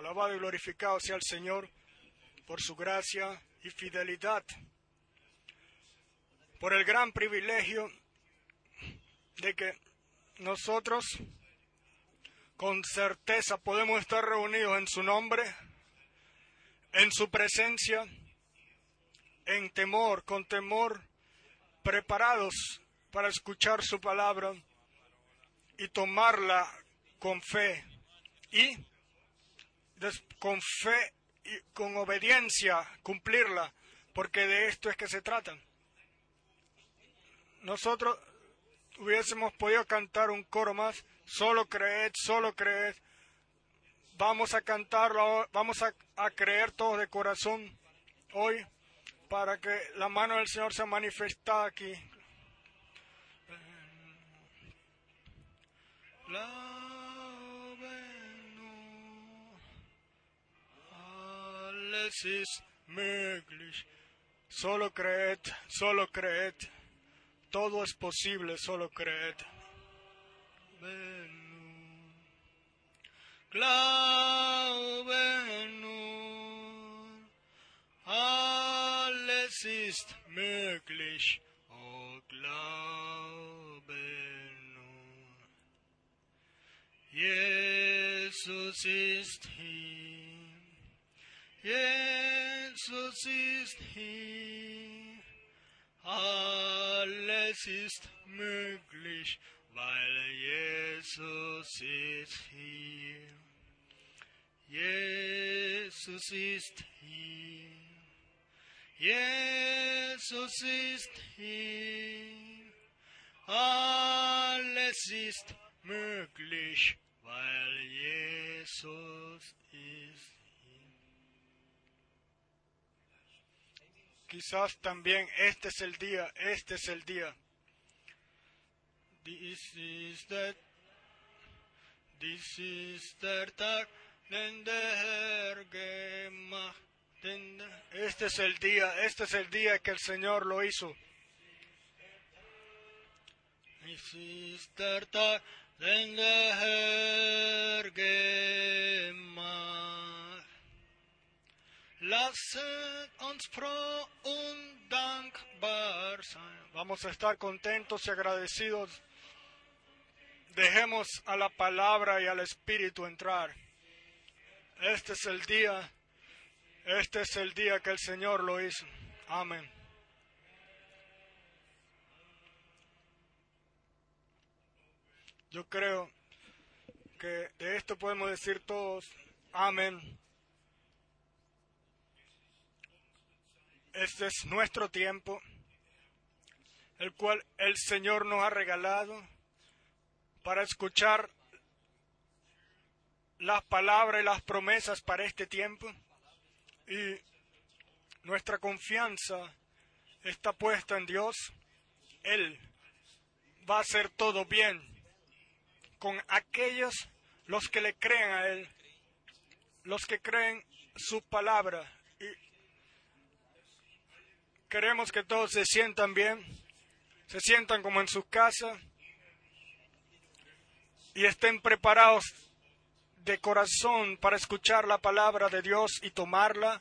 Alabado y glorificado sea el Señor por su gracia y fidelidad, por el gran privilegio de que nosotros con certeza podemos estar reunidos en su nombre, en su presencia, en temor, con temor, preparados para escuchar su palabra y tomarla con fe y con fe y con obediencia cumplirla, porque de esto es que se trata. Nosotros hubiésemos podido cantar un coro más, solo creed, solo creed. Vamos a cantarlo, vamos a, a creer todos de corazón hoy para que la mano del Señor se manifiesta aquí. Alles ist möglich. Solo creed, solo creed. Todo es posible, solo creed. Glaube nur, alles ist möglich. Oh, glaube nur. Jesus ist hier. Jesus ist hier. Alles ist möglich, weil Jesus ist hier. Jesus ist hier. Jesus ist hier. Alles ist möglich, weil Jesus ist Quizás también este es el día, este es el día. This is the, this is the Tag, Este es el día, este es el día que el Señor lo hizo. This is the Tag, den der Gemacht. Vamos a estar contentos y agradecidos. Dejemos a la palabra y al Espíritu entrar. Este es el día, este es el día que el Señor lo hizo. Amén. Yo creo que de esto podemos decir todos, amén. Este es nuestro tiempo, el cual el Señor nos ha regalado para escuchar las palabras y las promesas para este tiempo. Y nuestra confianza está puesta en Dios. Él va a hacer todo bien con aquellos los que le creen a Él, los que creen su palabra. Queremos que todos se sientan bien, se sientan como en sus casas y estén preparados de corazón para escuchar la palabra de Dios y tomarla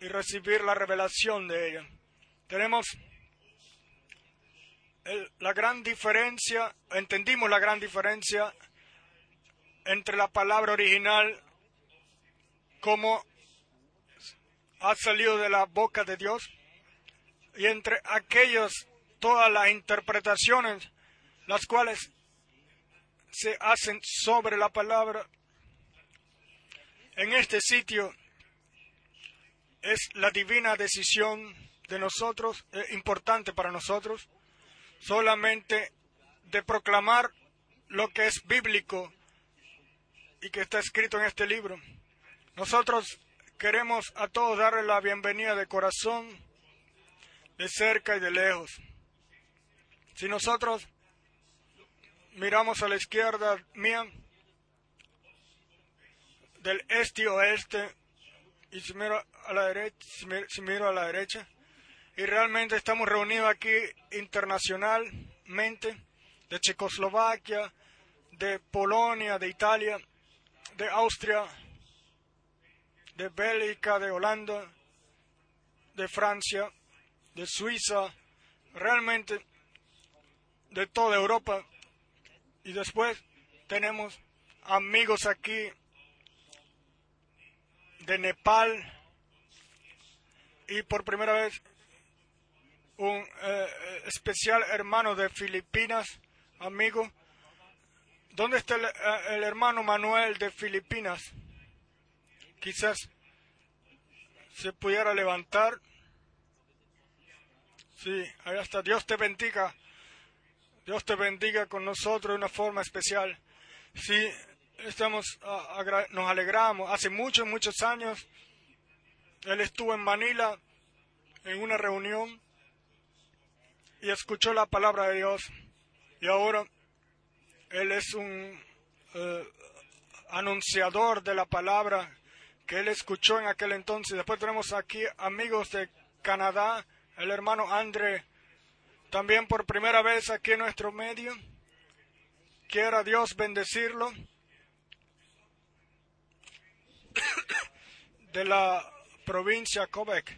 y recibir la revelación de ella. Tenemos el- la gran diferencia, entendimos la gran diferencia entre la palabra original como ha salido de la boca de Dios y entre aquellos todas las interpretaciones las cuales se hacen sobre la palabra en este sitio es la divina decisión de nosotros, es importante para nosotros, solamente de proclamar lo que es bíblico y que está escrito en este libro. Nosotros queremos a todos darle la bienvenida de corazón, de cerca y de lejos. Si nosotros miramos a la izquierda mía, del este y oeste, y si miro a la derecha, si miro a la derecha, y realmente estamos reunidos aquí internacionalmente, de Checoslovaquia, de Polonia, de Italia, de Austria, de Bélgica, de Holanda, de Francia, de Suiza, realmente de toda Europa. Y después tenemos amigos aquí de Nepal y por primera vez un eh, especial hermano de Filipinas, amigo. ¿Dónde está el, eh, el, hermano Manuel de Filipinas? Quizás se pudiera levantar. Sí, ahí está. Dios te bendiga. Dios te bendiga con nosotros de una forma especial. Sí, estamos, nos alegramos. Hace muchos, muchos años, él estuvo en Manila en una reunión y escuchó la palabra de Dios. Y ahora él es un eh, anunciador de la palabra que él escuchó en aquel entonces. Después tenemos aquí amigos de Canadá, el hermano André, también por primera vez aquí en nuestro medio. Quiera Dios bendecirlo. de la provincia Quebec.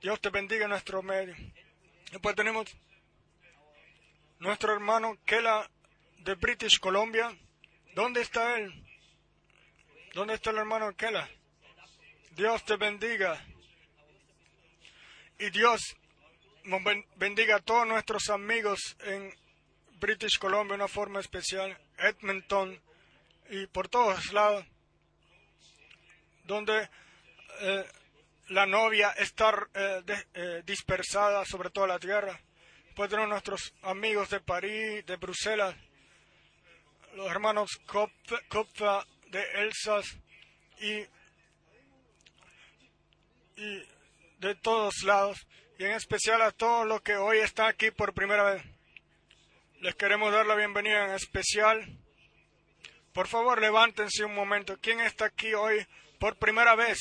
Dios te bendiga en nuestro medio. Después tenemos nuestro hermano Kela de British Columbia. ¿Dónde está él? ¿Dónde está el hermano Kela? Dios te bendiga. Y Dios bendiga a todos nuestros amigos en British Columbia de una forma especial, Edmonton y por todos lados, donde eh, la novia está eh, eh, dispersada sobre toda la tierra. Pues nuestros amigos de París, de Bruselas, los hermanos Kopfa de Elsas y, y de todos lados, y en especial a todos los que hoy están aquí por primera vez. Les queremos dar la bienvenida en especial. Por favor, levántense un momento. ¿Quién está aquí hoy por primera vez?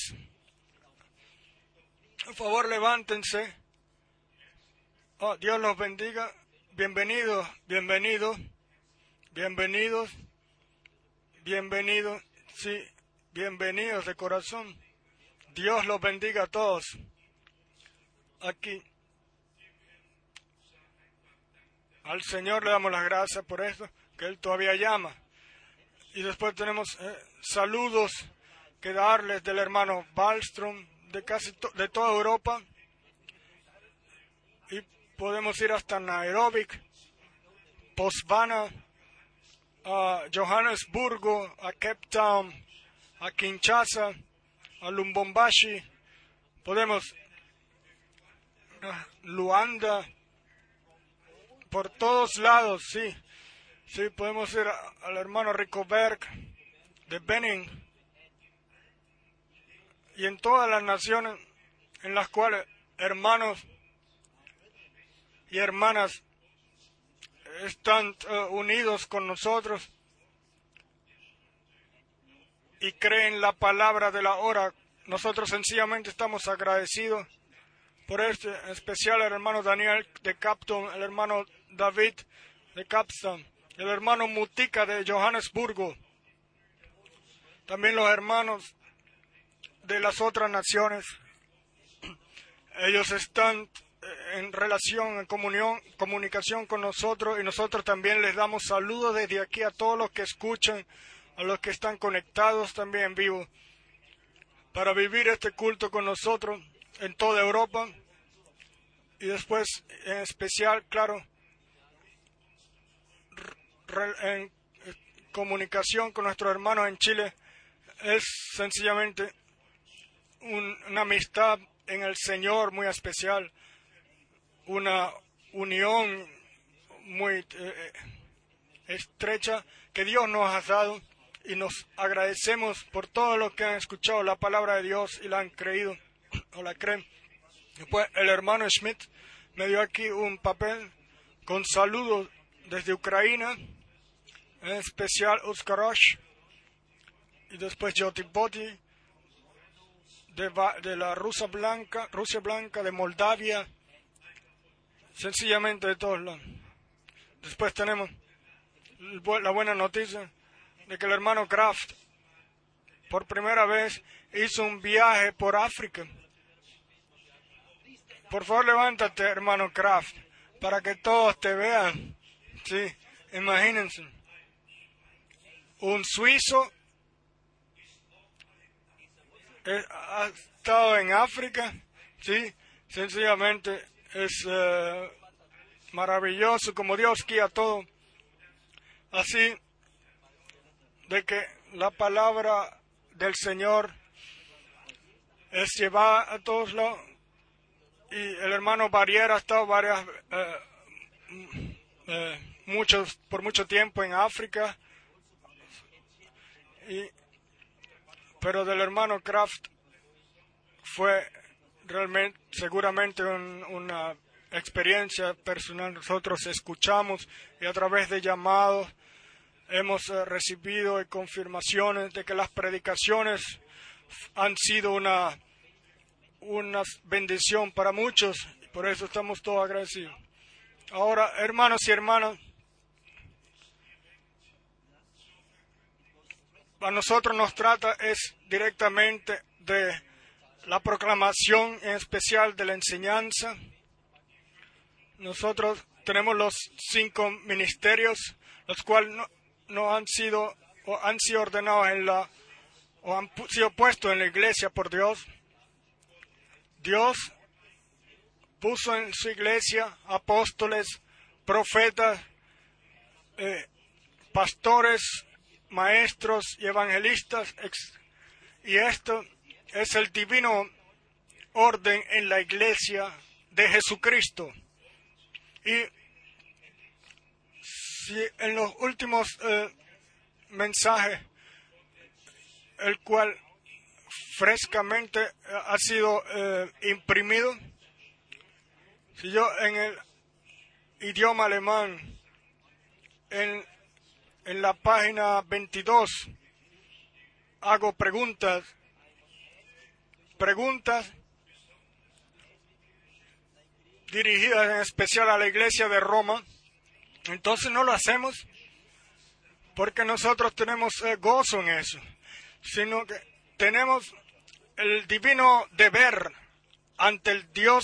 Por favor, levántense. Oh, Dios los bendiga. Bienvenidos, bienvenidos, bienvenidos, bienvenidos, sí, bienvenidos de corazón. Dios los bendiga a todos. Aquí. Al Señor le damos las gracias por esto, que Él todavía llama. Y después tenemos eh, saludos que darles del hermano Wallström, de casi de toda Europa y podemos ir hasta Nairobi, Posvana, a Johannesburgo, a Cape Town, a Kinshasa, a Lumbombashi, podemos a Luanda, por todos lados, sí, sí, podemos ir al hermano Ricoberg de Benin, y en todas las naciones en las cuales hermanos y hermanas están eh, unidos con nosotros y creen la palabra de la hora. Nosotros sencillamente estamos agradecidos por este especial el hermano Daniel de Capton, el hermano David de Capstan, el hermano Mutica de Johannesburgo, también los hermanos de las otras naciones. Ellos están eh, en relación, en comunión, comunicación con nosotros y nosotros también les damos saludos desde aquí a todos los que escuchan, a los que están conectados también en vivo, para vivir este culto con nosotros en toda Europa y después en especial, claro, en comunicación con nuestros hermanos en Chile es sencillamente una amistad en el Señor muy especial, una unión muy eh, eh, estrecha que Dios nos ha dado y nos agradecemos por todo lo que han escuchado la palabra de Dios y la han creído o la creen. Después el hermano Schmidt me dio aquí un papel con saludos desde Ucrania, en especial Uskarash, y después Jotipoti, de, la Rusia Blanca, Rusia Blanca, de Moldavia, sencillamente de todos lados. Después tenemos la buena noticia de que el hermano Kraft por primera vez hizo un viaje por África. Por favor, levántate, hermano Kraft, para que todos te vean. Sí, imagínense. Un suizo eh, ha estado en África, sí, sencillamente es eh, maravilloso como Dios guía todo. Así de que la palabra del Señor es llevada a todos lados. Y el hermano Barriera ha estado varias, eh, eh, muchos, por mucho tiempo en África. Y, pero del hermano Kraft fue realmente, seguramente una experiencia personal. Nosotros escuchamos y a través de llamados hemos eh, recibido confirmaciones de que las predicaciones han sido una, una bendición para muchos y por eso estamos todos agradecidos. Ahora, hermanos y hermanas, a nosotros nos trata es directamente de la proclamación en especial de la enseñanza. Nosotros tenemos los cinco ministerios, los cuales no, han sido o han sido ordenados en la o han sido puestos en la iglesia por Dios. Dios puso en su iglesia apóstoles, profetas, eh, pastores, maestros y evangelistas. Y esto es el divino orden en la iglesia de Jesucristo. Y si en los últimos eh, mensajes, el cual frescamente eh, ha sido eh, imprimido, si yo en el idioma alemán, en, en la página 22, hago preguntas, preguntas dirigidas en especial a la iglesia de Roma, entonces no lo hacemos porque nosotros tenemos eh, gozo en eso, sino que tenemos el divino deber ante el Dios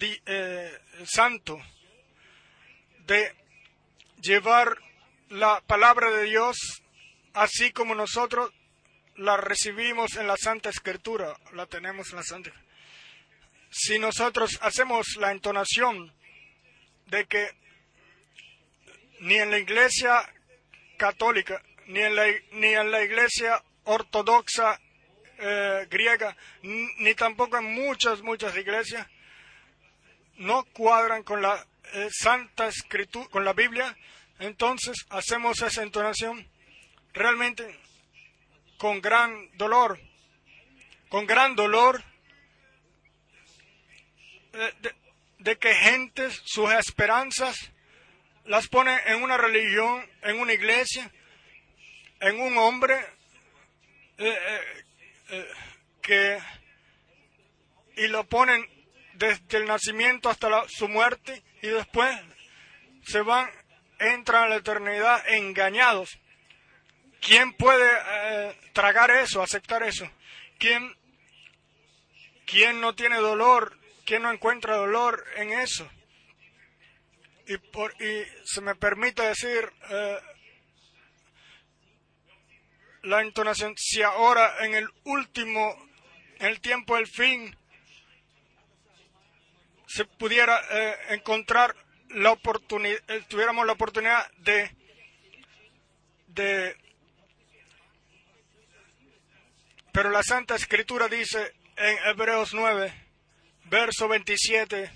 eh, santo de llevar la palabra de Dios así como nosotros la recibimos en la Santa Escritura, la tenemos en la Santa Si nosotros hacemos la entonación de que ni en la iglesia católica, ni en la, ni en la iglesia ortodoxa eh, griega, ni tampoco en muchas, muchas iglesias, no cuadran con la eh, Santa Escritura, con la Biblia, entonces hacemos esa entonación realmente con gran dolor, con gran dolor eh, de, de que gentes, sus esperanzas, las pone en una religión, en una iglesia, en un hombre eh, eh, eh, que y lo ponen desde el nacimiento hasta su muerte y después se van, entran a la eternidad engañados. ¿Quién puede tragar eso, aceptar eso? ¿Quién, ¿Quién no tiene dolor? ¿Quién no encuentra dolor en eso? Y, por, y se me permite decir eh, la entonación, si ahora en el último, en el tiempo del fin, se pudiera eh, encontrar la oportunidad, eh, tuviéramos la oportunidad de, de, pero la Santa Escritura dice en Hebreos 9, verso 27,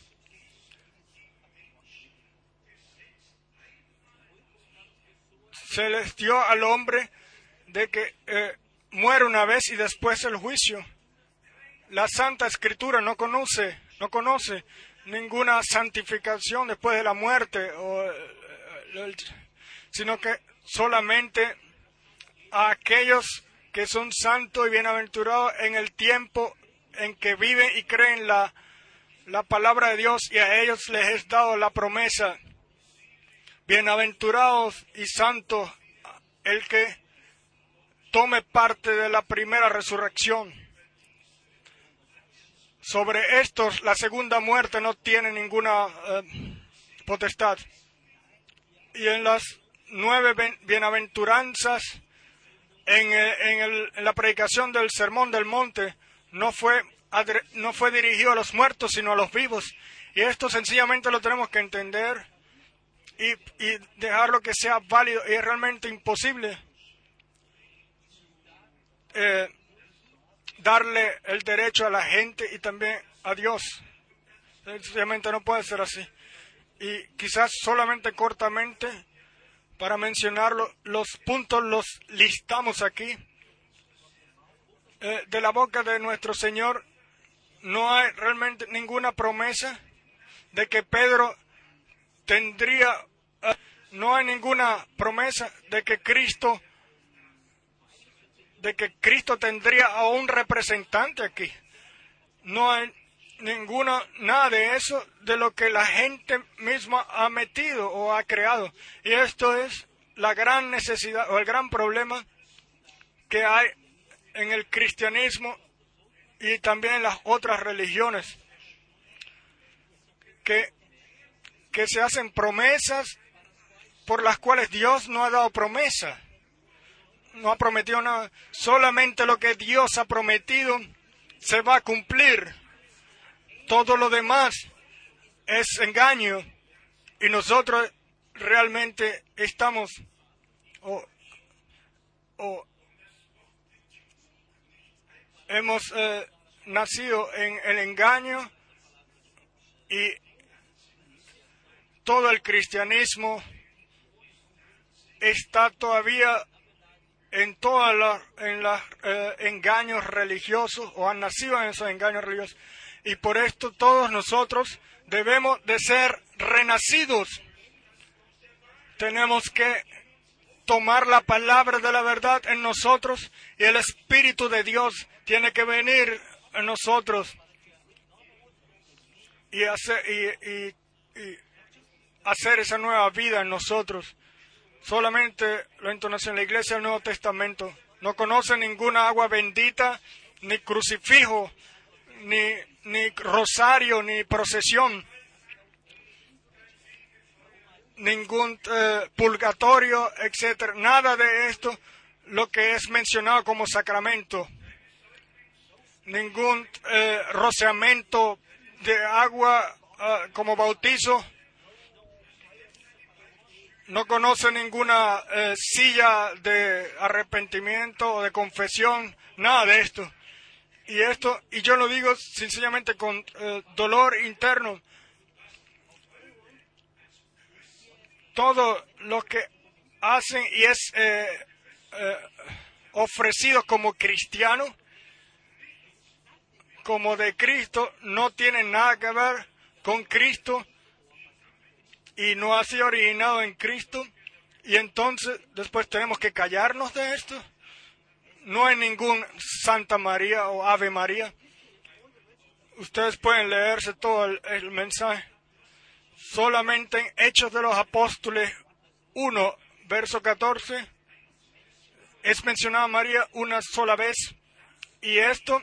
se les dio al hombre de que eh, muere una vez y después el juicio. La Santa Escritura no conoce, no conoce ninguna santificación después de la muerte, eh, sino que solamente a aquellos que son santos y bienaventurados en el tiempo en que viven y creen la, la palabra de Dios y a ellos les es dado la promesa Bienaventurados y santos el que tome parte de la primera resurrección. Sobre estos, la segunda muerte no tiene ninguna eh, potestad. Y en las nueve bienaventuranzas, en, en, en, la predicación del Sermón del Monte, no fue, no fue dirigido a los muertos, sino a los vivos. Y esto sencillamente lo tenemos que entender y, y dejarlo que sea válido. Y es realmente imposible eh, darle el derecho a la gente y también a Dios. Sencillamente no puede ser así. Y quizás solamente cortamente, para mencionarlo, los puntos los listamos aquí. Eh, de la boca de nuestro Señor no hay realmente ninguna promesa de que Pedro tendría, eh, no hay ninguna promesa de que Cristo de que Cristo tendría a un representante aquí. No hay ninguna, nada de eso de lo que la gente misma ha metido o ha creado. Y esto es la gran necesidad o el gran problema que hay en el cristianismo y también en las otras religiones. Que, que se hacen promesas por las cuales Dios no ha dado promesa no ha prometido nada. Solamente lo que Dios ha prometido se va a cumplir. Todo lo demás es engaño. Y nosotros realmente estamos o, hemos eh, nacido en el engaño y todo el cristianismo está todavía en todos los en eh, engaños religiosos o han nacido en esos engaños religiosos. Y por esto todos nosotros debemos de ser renacidos. Tenemos que tomar la palabra de la verdad en nosotros y el Espíritu de Dios tiene que venir en nosotros y hacer, y hacer esa nueva vida en nosotros solamente lo entonación en la iglesia del Nuevo Testamento. No conoce ninguna agua bendita, ni crucifijo, ni, ni rosario, ni procesión, ningún eh, purgatorio, etcétera. Nada de esto lo que es mencionado como sacramento. Ningún eh, de agua ah, como bautizo no conoce ninguna eh, silla de arrepentimiento o de confesión, nada de esto. Y esto, y yo lo digo sencillamente con eh, dolor interno. Todo lo que hacen y es eh, ofrecido como cristiano, como de Cristo, no tiene nada que ver con Cristo y no ha sido originado en Cristo y entonces después tenemos que callarnos de esto. No hay ningún Santa María o Ave María. Ustedes pueden leerse todo el, mensaje. Solamente en Hechos de los Apóstoles 1, verso 14, es mencionada María una sola vez. Y esto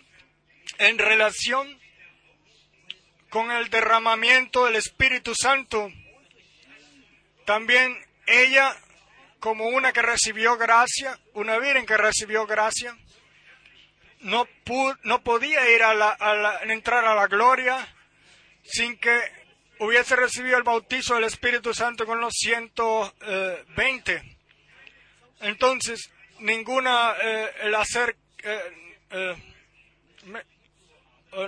en relación con el derramamiento del Espíritu Santo también ella, como una que recibió gracia, una virgen que recibió gracia, no, no podía ir a, la, entrar a la gloria sin que hubiese recibido el bautizo del Espíritu Santo con los 120. Entonces, ninguna, eh, el hacer eh, eh,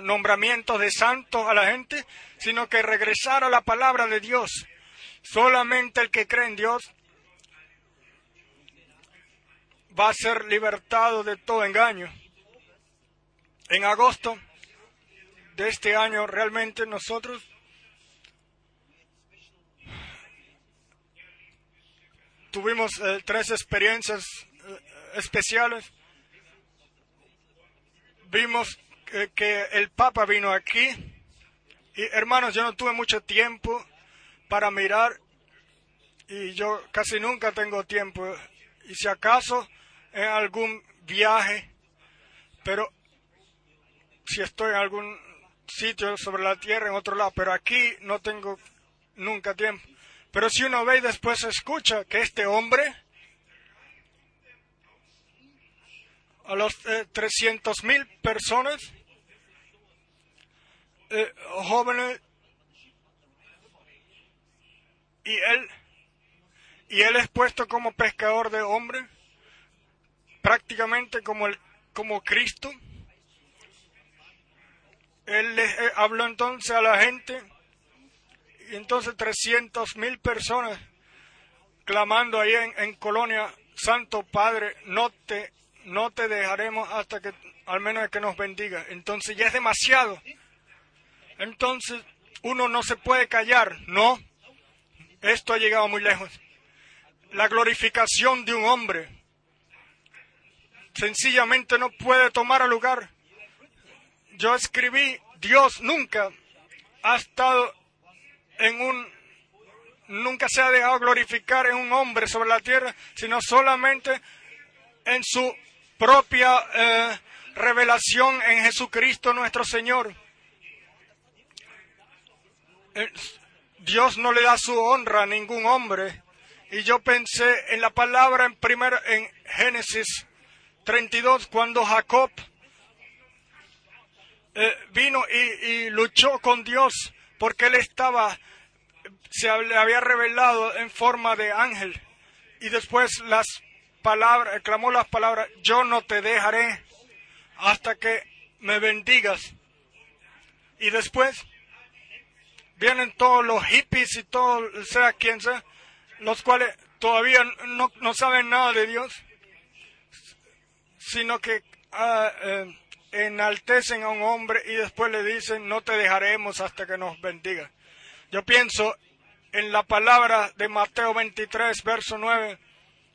nombramientos de santos a la gente, sino que regresar a la palabra de Dios Solamente el que cree en Dios va a ser libertado de todo engaño. En agosto de este año realmente nosotros tuvimos eh, tres experiencias eh, especiales. Vimos que el Papa vino aquí y hermanos, yo no tuve mucho tiempo para mirar y yo casi nunca tengo tiempo. Y si acaso en algún viaje, pero si estoy en algún sitio sobre la tierra, en otro lado, pero aquí no tengo nunca tiempo. Pero si uno ve y después escucha que este hombre, a los eh, 300 mil personas, eh, jóvenes, y él, y él es puesto como pescador de hombres, prácticamente como, el, como Cristo. Él le eh, habló entonces a la gente y entonces 300 mil personas clamando ahí en, en, Colonia, Santo Padre, no te, no te dejaremos hasta que, al menos que nos bendiga. Entonces ya es demasiado. Entonces uno no se puede callar, no. Esto ha llegado muy lejos. La glorificación de un hombre sencillamente no puede tomar lugar. Yo escribí, Dios nunca ha estado en un, nunca se ha dejado glorificar en un hombre sobre la tierra, sino solamente en su propia eh, revelación en Jesucristo nuestro Señor. Dios no le da su honra a ningún hombre. Y yo pensé en la palabra en, primero, en Génesis 32, cuando Jacob eh, vino y, y, luchó con Dios, porque él estaba, se le había revelado en forma de ángel. Y después las palabras, clamó las palabras, yo no te dejaré hasta que me bendigas. Y después vienen todos los hippies y todo, sea quien sea, los cuales todavía no, no saben nada de Dios, sino que uh, eh, enaltecen a un hombre y después le dicen, no te dejaremos hasta que nos bendiga. Yo pienso en la palabra de Mateo 23, verso 9,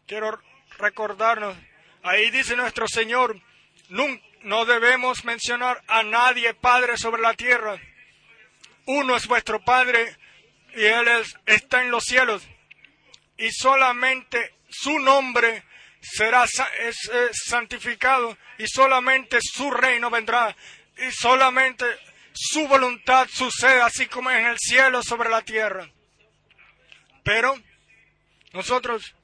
quiero recordarnos, ahí dice nuestro Señor, no debemos mencionar a nadie Padre sobre la tierra, uno es vuestro Padre y Él es, está en los cielos. Y solamente su nombre será santificado y solamente su reino vendrá y solamente su voluntad sucede así como en el cielo sobre la tierra. Pero nosotros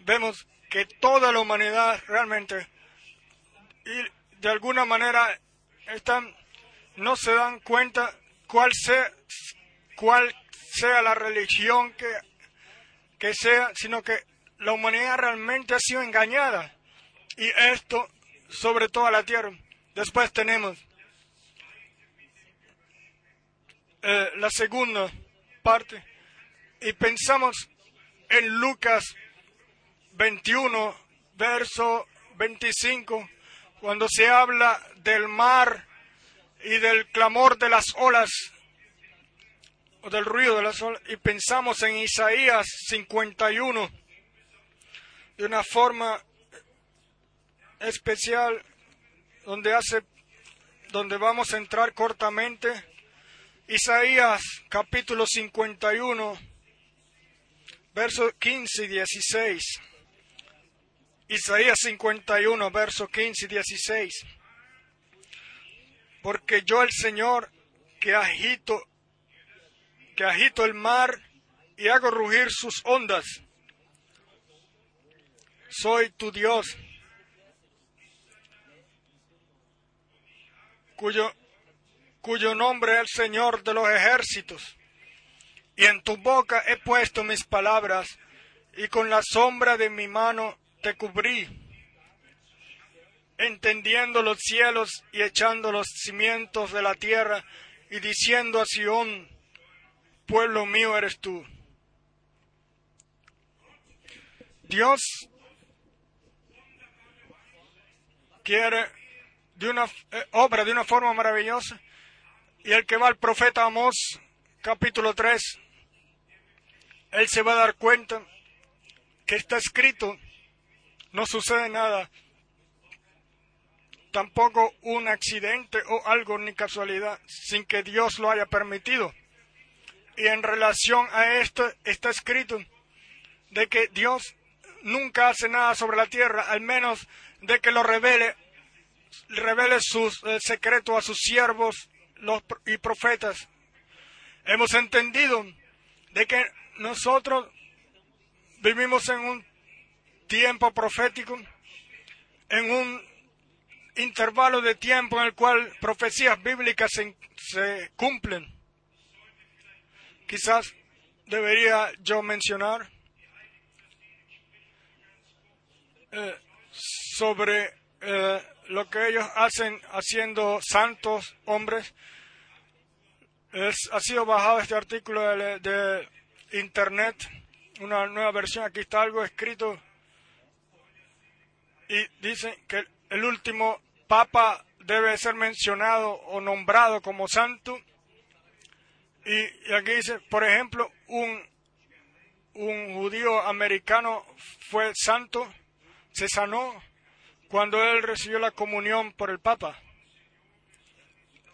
vemos que toda la humanidad realmente y de alguna manera están no se dan cuenta cuál sea, cuál sea la religión que, que sea, sino que la humanidad realmente ha sido engañada. Y esto sobre toda la tierra. Después tenemos eh, la segunda parte. Y pensamos en Lucas 21, verso 25, cuando se habla del mar y del clamor de las olas o del ruido de las olas y pensamos en Isaías 51 de una forma especial donde hace donde vamos a entrar cortamente. Isaías capítulo 51 versos 15 y 16 Isaías 51 versos 15 y 16 porque yo el Señor que agito, que agito el mar y hago rugir sus ondas, soy tu Dios, cuyo, cuyo nombre es el Señor de los ejércitos, y en tu boca he puesto mis palabras, y con la sombra de mi mano te cubrí entendiendo los cielos y echando los cimientos de la tierra y diciendo a Sión, pueblo mío eres tú. Dios quiere de una eh, obra de una forma maravillosa y el que va al profeta Amós capítulo 3 él se va a dar cuenta que está escrito no sucede nada tampoco un accidente o algo ni casualidad sin que Dios lo haya permitido. Y en relación a esto está escrito de que Dios nunca hace nada sobre la tierra, al menos de que lo revele, revele sus eh, secretos a sus siervos los, y profetas. Hemos entendido de que nosotros vivimos en un tiempo profético, en un intervalo de tiempo en el cual profecías bíblicas se, cumplen. Quizás debería yo mencionar eh, sobre eh, lo que ellos hacen haciendo santos hombres. ha sido bajado este artículo de internet, una nueva versión. Aquí está algo escrito y dicen que el último papa debe ser mencionado o nombrado como santo. Y, aquí dice, por ejemplo, un, un judío americano fue santo, se sanó cuando él recibió la comunión por el papa.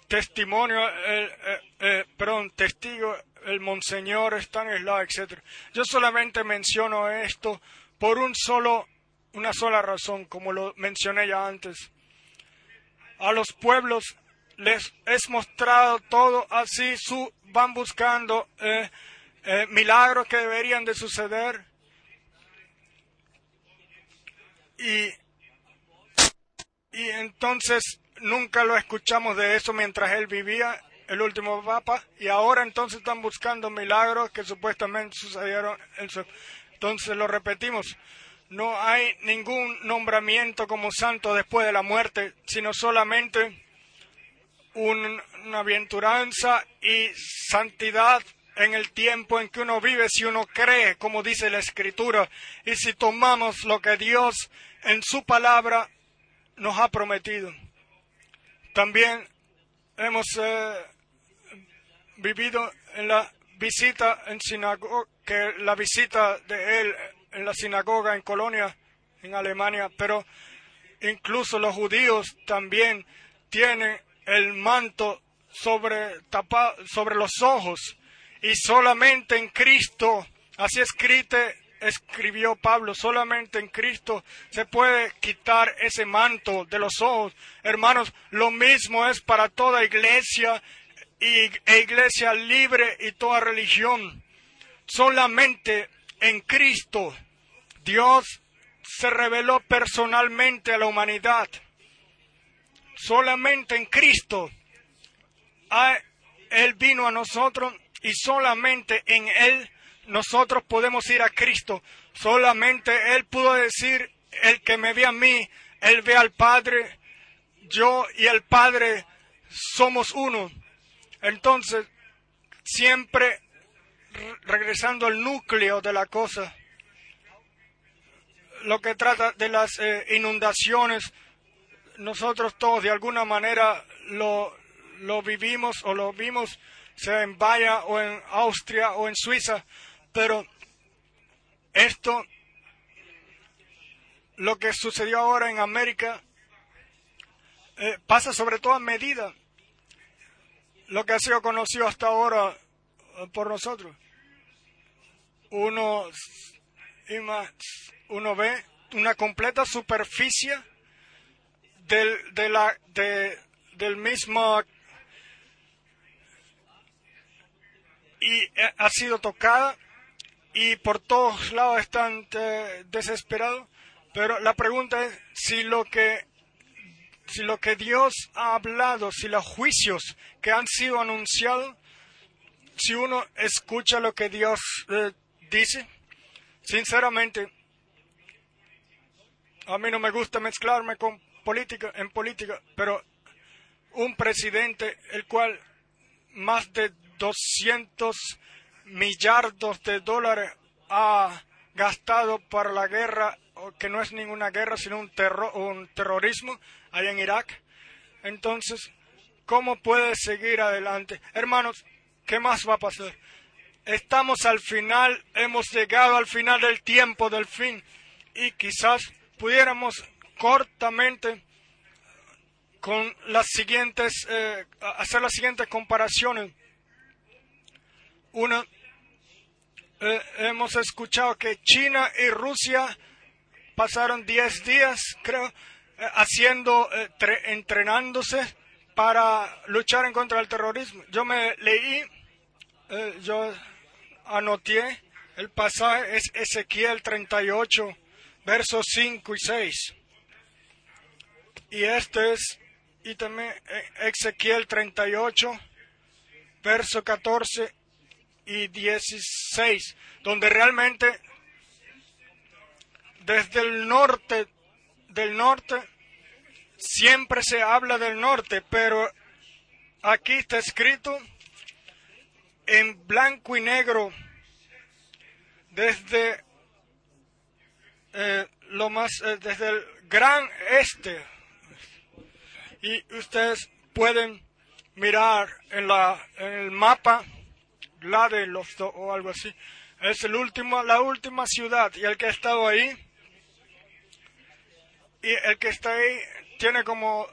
Testimonio, el, eh, eh, perdón, testigo, el monseñor Stanislaw, etc. Yo solamente menciono esto por un solo una sola razón, como lo mencioné ya antes. A los pueblos les es mostrado todo así, su, van buscando eh, eh, milagros que deberían de suceder. Y, y entonces nunca lo escuchamos de eso mientras él vivía, el último papa, y ahora entonces están buscando milagros que supuestamente sucedieron. En su, entonces lo repetimos, no hay ningún nombramiento como santo después de la muerte, sino solamente una aventuranza y santidad en el tiempo en que uno vive, si uno cree, como dice la Escritura, y si tomamos lo que Dios en su palabra nos ha prometido. También hemos eh, vivido en la visita en sinagoga, que la visita de él en la sinagoga en Colonia, en Alemania, pero incluso los judíos también tienen el manto sobre, sobre los ojos y solamente en Cristo, así escrito, escribió Pablo, solamente en Cristo se puede quitar ese manto de los ojos. Hermanos, lo mismo es para toda iglesia y, e iglesia libre y toda religión. Solamente en Cristo Dios se reveló personalmente a la humanidad. Solamente en Cristo Él vino a nosotros y solamente en Él nosotros podemos ir a Cristo. Solamente Él pudo decir, el que me ve a mí, Él ve al Padre, yo y el Padre somos uno. Entonces, siempre regresando al núcleo de la cosa, lo que trata de las eh, inundaciones, nosotros todos de alguna manera lo, lo vivimos o lo vimos, sea en Bahía o en Austria o en Suiza, pero esto, lo que sucedió ahora en América, eh, pasa sobre todo a medida lo que ha sido conocido hasta ahora eh, por nosotros. Uno uno ve una completa superficie del, de la, de, del mismo y ha sido tocada y por todos lados están eh, desesperados. Pero la pregunta es si lo que si lo que Dios ha hablado, si los juicios que han sido anunciados, si uno escucha lo que Dios eh, dice, sinceramente, a mí no me gusta mezclarme con política, en política, pero un presidente el cual más de 200 millardos de dólares ha gastado para la guerra, que no es ninguna guerra, sino un, un terrorismo ahí en Irak. Entonces, ¿cómo puede seguir adelante? Hermanos, ¿qué más va a pasar? Estamos al final, hemos llegado al final del tiempo, del fin, y quizás pudiéramos cortamente con las siguientes, eh, hacer las siguientes comparaciones. Una, eh, hemos escuchado que China y Rusia pasaron 10 días, creo, eh, haciendo, entrenándose para luchar en contra del terrorismo. Yo me leí, yo anoté el pasaje, es Ezequiel 38, versos 5 y 6. Y este es, y también Ezequiel 38, verso 14 y 16, donde realmente desde el norte, del norte, siempre se habla del norte, pero aquí está escrito en blanco y negro desde eh, lo más eh, desde el gran este. Y ustedes pueden mirar en la en el mapa la de los o algo así. Es el último la última ciudad. Y el que ha estado ahí y el que está ahí tiene como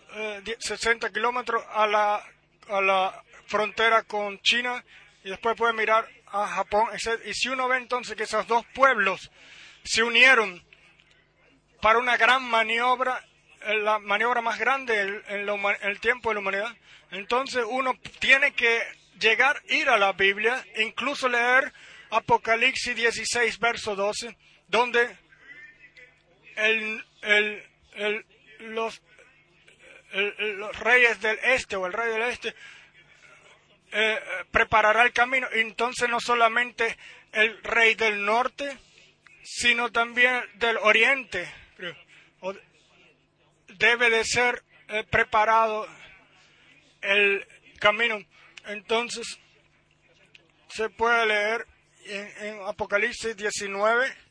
60 eh, kilómetros a la, a la frontera con China. Y después puede mirar a Japón. Y si uno ve entonces que esos dos pueblos se unieron para una gran maniobra, eh, la maniobra más grande en, el tiempo de la humanidad, entonces uno tiene que llegar, ir a la Biblia, incluso leer Apocalipsis 16, verso 12, donde el, los, reyes del este o el rey del este eh, preparará el camino. Entonces no solamente el rey del norte, sino también del oriente debe de ser eh, preparado el camino. Entonces se puede leer en, en Apocalipsis 19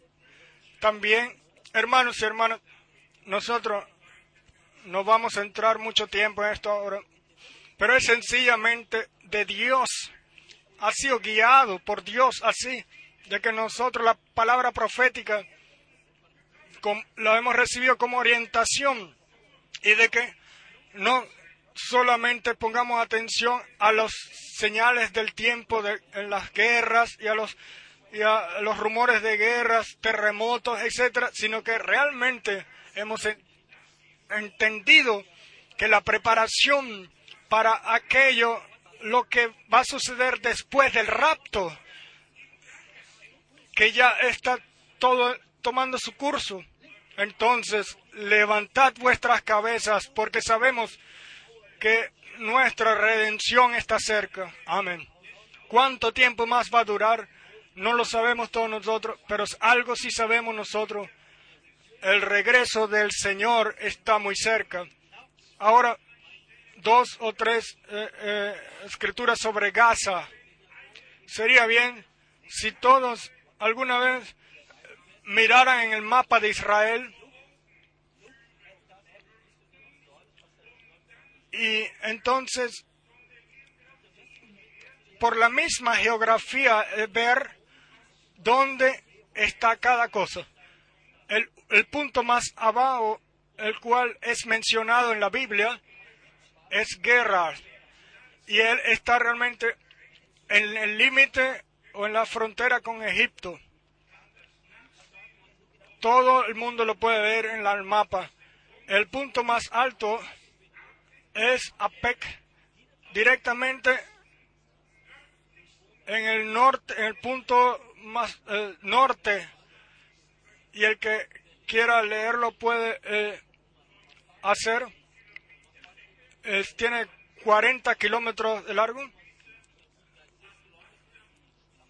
también, hermanos y hermanas, nosotros no vamos a entrar mucho tiempo en esto ahora, pero es sencillamente de Dios, ha sido guiado por Dios así, de que nosotros la palabra profética la hemos recibido como orientación y de que no solamente pongamos atención a los señales del tiempo de, en las guerras y a los y a los rumores de guerras, terremotos, etcétera, sino que realmente hemos entendido que la preparación para aquello, lo que va a suceder después del rapto, que ya está todo tomando su curso. Entonces, levantad vuestras cabezas porque sabemos que nuestra redención está cerca. Amén. ¿Cuánto tiempo más va a durar? No lo sabemos todos nosotros, pero algo sí sabemos nosotros el regreso del Señor está muy cerca. Ahora, dos o tres eh, eh, escrituras sobre Gaza. Sería bien si todos alguna vez miraran en el mapa de Israel y entonces por la misma geografía ver dónde está cada cosa el, punto más abajo, el cual es mencionado en la Biblia, es guerra. Y él está realmente en el límite o en la frontera con Egipto. Todo el mundo lo puede ver en el mapa. El punto más alto es APEC, directamente en el norte, en el punto más eh, norte. Y el que quiera leerlo puede eh, hacer. tiene 40 kilómetros de largo.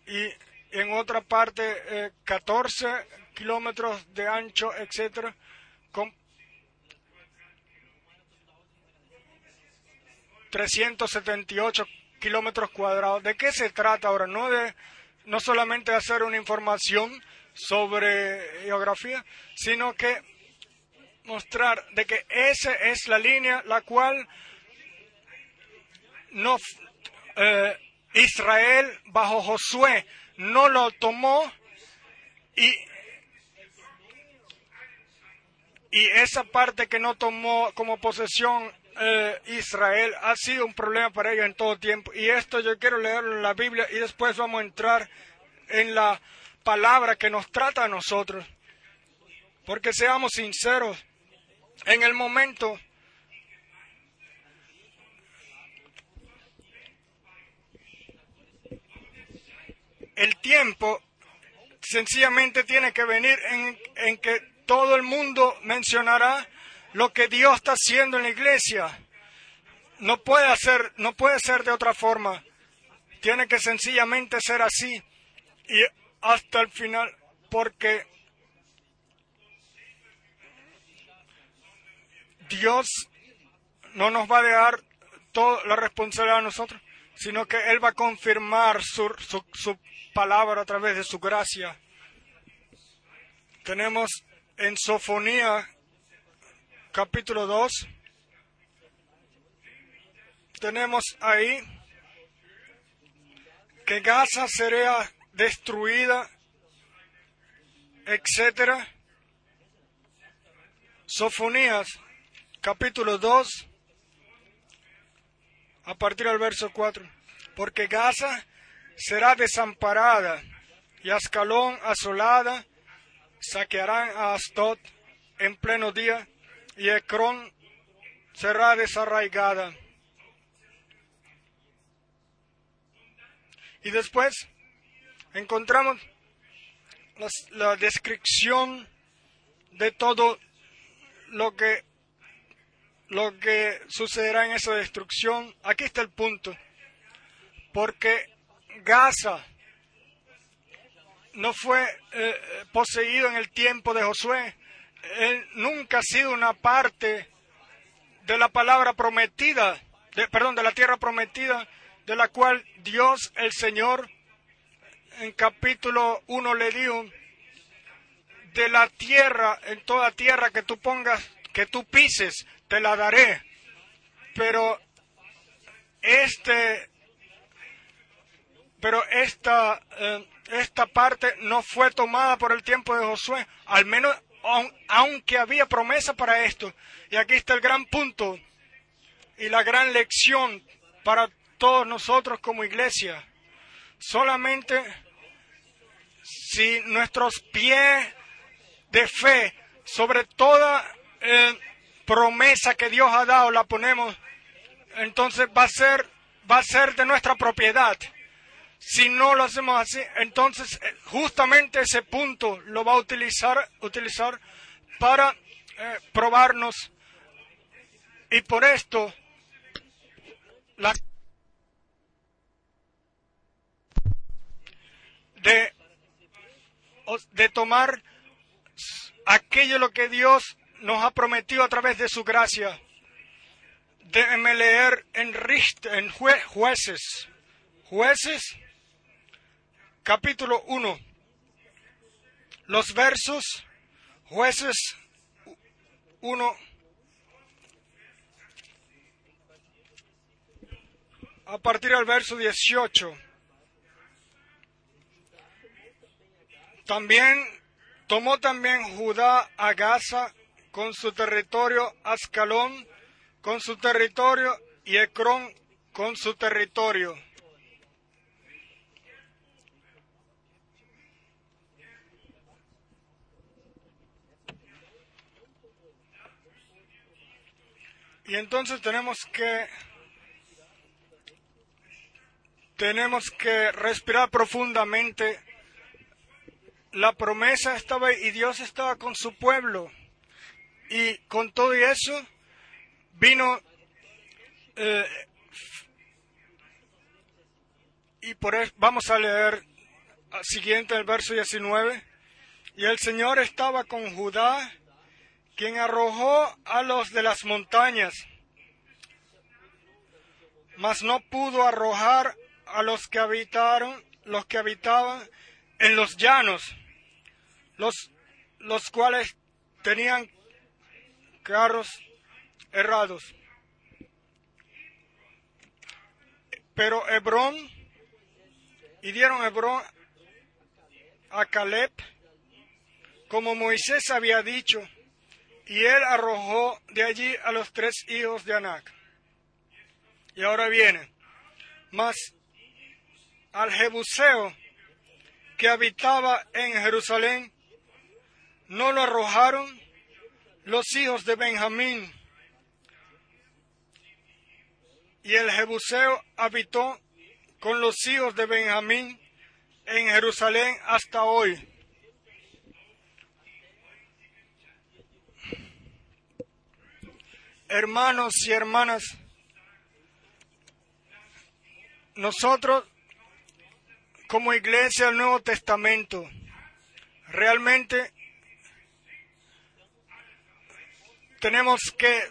Y en otra parte 14 eh, kilómetros de ancho, etcétera, con 378 kilómetros cuadrados. ¿De qué se trata ahora? No de no solamente hacer una información, sobre geografía, sino que mostrar de que esa es la línea la cual no eh, Israel bajo Josué no lo tomó y y esa parte que no tomó como posesión eh, Israel ha sido un problema para ellos en todo tiempo. Y esto yo quiero leerlo en la Biblia y después vamos a entrar en la palabra que nos trata a nosotros. Porque seamos sinceros, en el momento el tiempo sencillamente tiene que venir en, en, que todo el mundo mencionará lo que Dios está haciendo en la iglesia. No puede hacer, no puede ser de otra forma. Tiene que sencillamente ser así y hasta el final, porque Dios no nos va a dejar toda la responsabilidad a nosotros, sino que Él va a confirmar su, su, su palabra a través de su gracia. Tenemos en Sofonía capítulo 2, tenemos ahí que Gaza será destruida, etcétera. Sofonías capítulo 2, a partir del verso 4. Porque Gaza será desamparada y Ascalón asolada, saquearán a Astot en pleno día y Ecrón será desarraigada. Y después encontramos la descripción de todo lo que lo que sucederá en esa destrucción. Aquí está el punto. Porque Gaza no fue eh, poseído en el tiempo de Josué. Él nunca ha sido una parte de la palabra prometida, de, perdón, de la tierra prometida, de la cual Dios el Señor en capítulo 1 le dijo, de la tierra, en toda tierra que tú pongas, que tú pises, te la daré. Pero este, pero esta, eh, esta parte no fue tomada por el tiempo de Josué, al menos aunque había promesa para esto. Y aquí está el gran punto y la gran lección para todos nosotros como iglesia. Solamente si nuestros pies de fe sobre toda eh, promesa que Dios ha dado la ponemos, entonces va a ser va a ser de nuestra propiedad. Si no lo hacemos así, entonces eh, justamente ese punto lo va a utilizar utilizar para eh, probarnos y por esto la de, tomar aquello lo que Dios nos ha prometido a través de su gracia. Déjenme leer en, en jueces, jueces, capítulo 1, los versos, jueces 1, a partir del verso 18. También tomó también Judá a Gaza con su territorio, Ascalón con su territorio y Ecrón con su territorio. Y entonces tenemos que tenemos que respirar profundamente la promesa estaba y Dios estaba con su pueblo. Y con todo eso vino eh, y por eso vamos a leer siguiente el verso 19. Y el Señor estaba con Judá, quien arrojó a los de las montañas, mas no pudo arrojar a los que habitaron, los que habitaban en los llanos los, los cuales tenían carros errados. Pero Hebrón, y dieron Hebrón a Caleb, como Moisés había dicho, y él arrojó de allí a los tres hijos de Anac. Y ahora viene, mas al Jebuseo que habitaba en Jerusalén, no lo arrojaron los hijos de Benjamín. Y el Jebuseo habitó con los hijos de Benjamín en Jerusalén hasta hoy. Hermanos y hermanas, nosotros como iglesia del Nuevo Testamento realmente tenemos que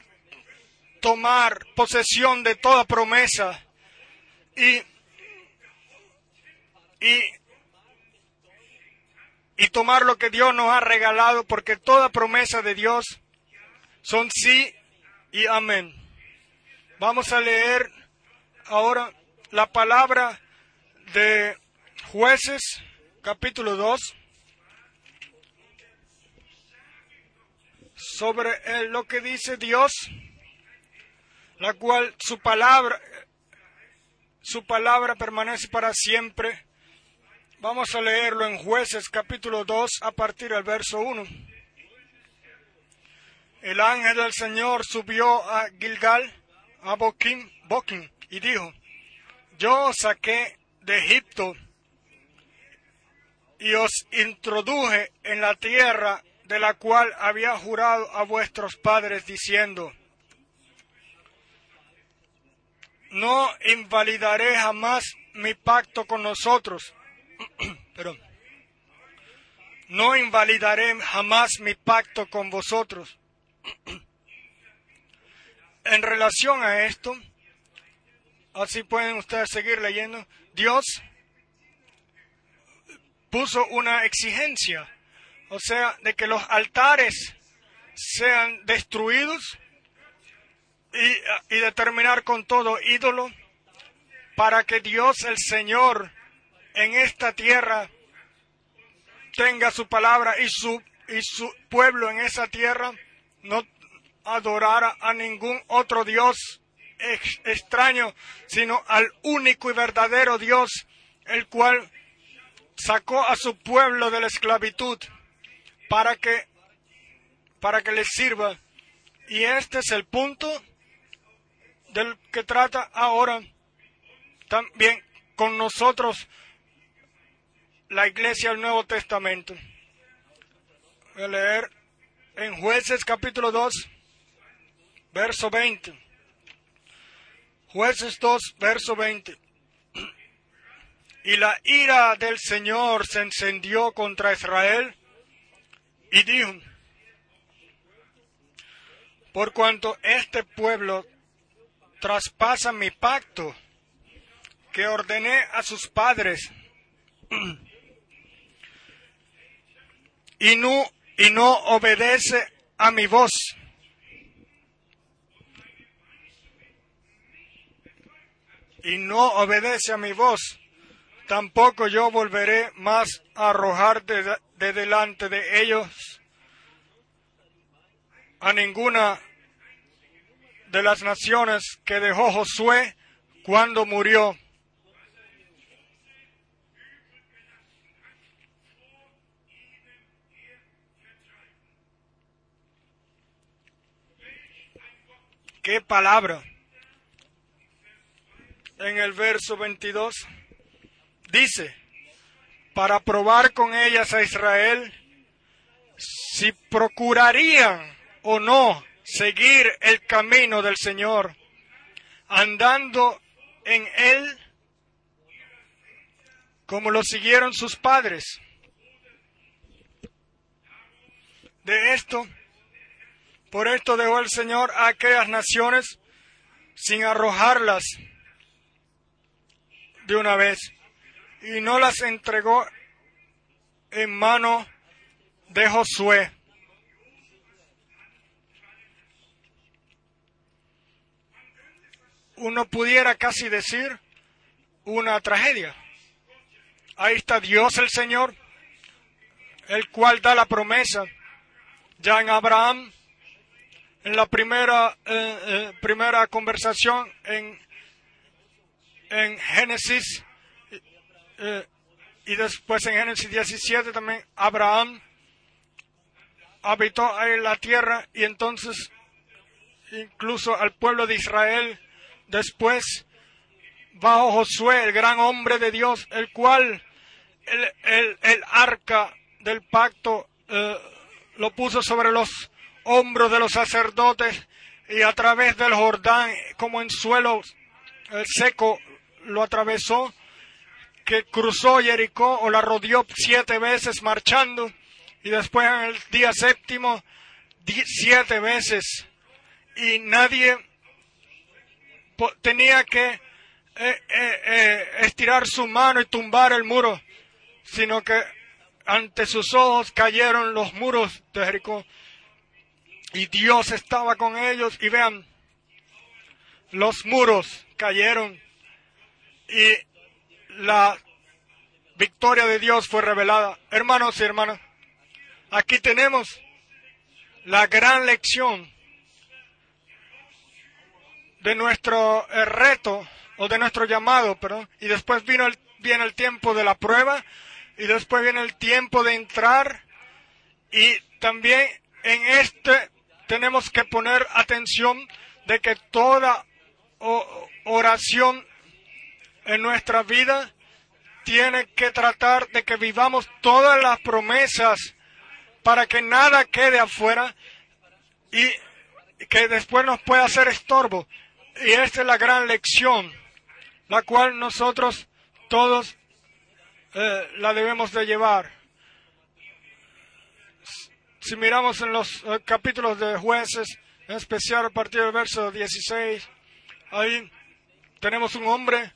tomar posesión de toda promesa y, y, y tomar lo que Dios nos ha regalado, porque toda promesa de Dios son sí y amén. Vamos a leer ahora la palabra de jueces, capítulo 2. sobre lo que dice Dios, la cual su palabra, su palabra permanece para siempre. Vamos a leerlo en Jueces capítulo 2 a partir del verso 1. El ángel del Señor subió a Gilgal, a Boquim, Boquim, y dijo, yo os saqué de Egipto y os introduje en la tierra de la cual había jurado a vuestros padres diciendo, no invalidaré jamás mi pacto con nosotros, pero no invalidaré jamás mi pacto con vosotros. En relación a esto, así pueden ustedes seguir leyendo, Dios puso una exigencia o sea, de que los altares sean destruidos y, determinar con todo ídolo para que Dios el Señor en esta tierra tenga su palabra y su, y su pueblo en esa tierra no adorara a ningún otro Dios extraño, sino al único y verdadero Dios, el cual sacó a su pueblo de la esclavitud para que, para que les sirva. Y este es el punto del que trata ahora también con nosotros la iglesia del Nuevo Testamento. Voy a leer en jueces capítulo 2, verso 20. Jueces 2, verso 20. Y la ira del Señor se encendió contra Israel y dijo, por cuanto este pueblo traspasa mi pacto que ordené a sus padres y no, y no obedece a mi voz. Y no obedece a mi voz. Tampoco yo volveré más a arrojar de, de delante de ellos a ninguna de las naciones que dejó Josué cuando murió. ¿Qué palabra? En el verso 22 dice, para probar con ellas a Israel si procurarían o no seguir el camino del Señor, andando en él como lo siguieron sus padres. De esto, por esto dejó el Señor a aquellas naciones sin arrojarlas de una vez y no las entregó en mano de Josué. Uno pudiera casi decir una tragedia. Ahí está Dios el Señor, el cual da la promesa. Ya en Abraham, en la primera, primera conversación en, en Génesis eh, y después en Génesis 17 también Abraham habitó en la tierra y entonces incluso al pueblo de Israel después bajo Josué, el gran hombre de Dios, el cual el, el, arca del pacto eh, lo puso sobre los hombros de los sacerdotes y a través del Jordán, como en suelo eh, seco, lo atravesó, que cruzó Jericó o la rodeó siete veces marchando y después en el día séptimo siete veces y nadie tenía que eh, eh, estirar su mano y tumbar el muro, sino que ante sus ojos cayeron los muros de Jericó. Y Dios estaba con ellos. Y vean, los muros cayeron. Y la victoria de Dios fue revelada. Hermanos y hermanas, aquí tenemos la gran lección de nuestro eh, reto o de nuestro llamado, perdón, y después vino el, viene el tiempo de la prueba y después viene el tiempo de entrar y también en este tenemos que poner atención de que toda oración en nuestra vida tiene que tratar de que vivamos todas las promesas para que nada quede afuera y que después nos pueda hacer estorbo. Y esta es la gran lección, la cual nosotros todos eh, la debemos de llevar. Si miramos en los eh, capítulos de jueces, en especial a partir del verso 16, ahí tenemos un hombre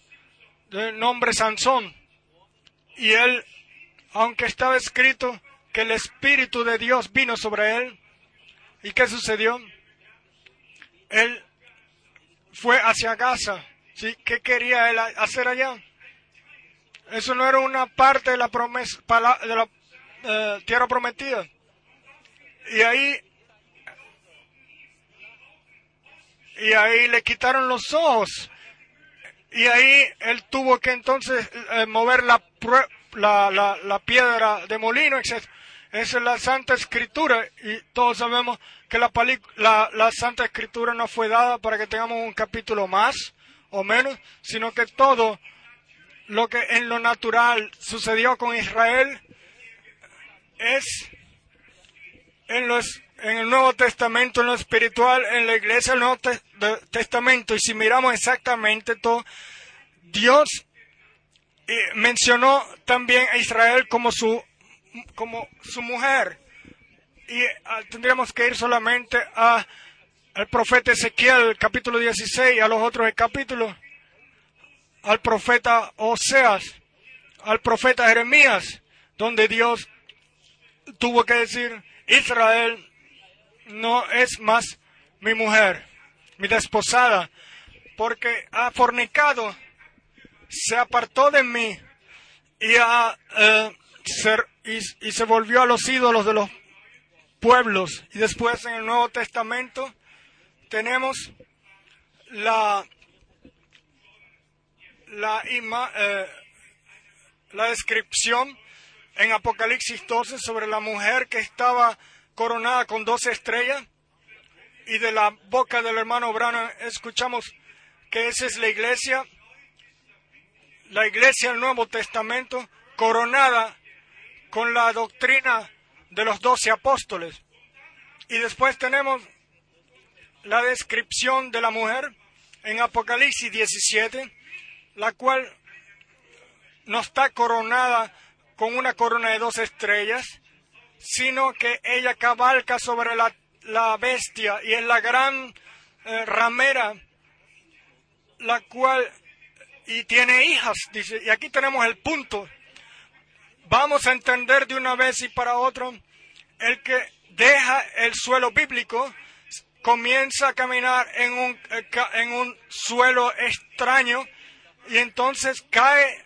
de nombre Sansón. Y él, aunque estaba escrito que el Espíritu de Dios vino sobre él, ¿y qué sucedió? Él fue hacia Gaza. ¿sí? ¿Qué quería él hacer allá? Eso no era una parte de la promesa, de la eh, tierra prometida. Y ahí, y ahí le quitaron los ojos. Y ahí él tuvo que entonces eh, mover la, la, la, piedra de molino, etc. Esa es la Santa Escritura y todos sabemos que la, la, Santa Escritura no fue dada para que tengamos un capítulo más o menos, sino que todo lo que en lo natural sucedió con Israel es en, los, en el Nuevo Testamento, en lo espiritual, en la iglesia del Nuevo Testamento. Y si miramos exactamente todo, Dios eh, mencionó también a Israel como su como su mujer. Y ah, tendríamos que ir solamente a, al profeta Ezequiel, capítulo 16, a los otros capítulos, al profeta Oseas, al profeta Jeremías, donde Dios tuvo que decir, Israel no es más mi mujer, mi desposada, porque ha fornicado, se apartó de mí y ha eh, ser, y, se volvió a los ídolos de los pueblos. Y después en el Nuevo Testamento tenemos la, la, eh, la descripción en Apocalipsis 12 sobre la mujer que estaba coronada con dos estrellas. Y de la boca del hermano Brana escuchamos que esa es la iglesia, la iglesia del Nuevo Testamento, coronada con la doctrina de los doce apóstoles. Y después tenemos la descripción de la mujer en Apocalipsis 17, la cual no está coronada con una corona de dos estrellas, sino que ella cabalga sobre la, bestia y es la gran eh, ramera, la cual y tiene hijas, dice, y aquí tenemos el punto. Vamos a entender de una vez y para otro, el que deja el suelo bíblico comienza a caminar en un, eh, en un suelo extraño y entonces cae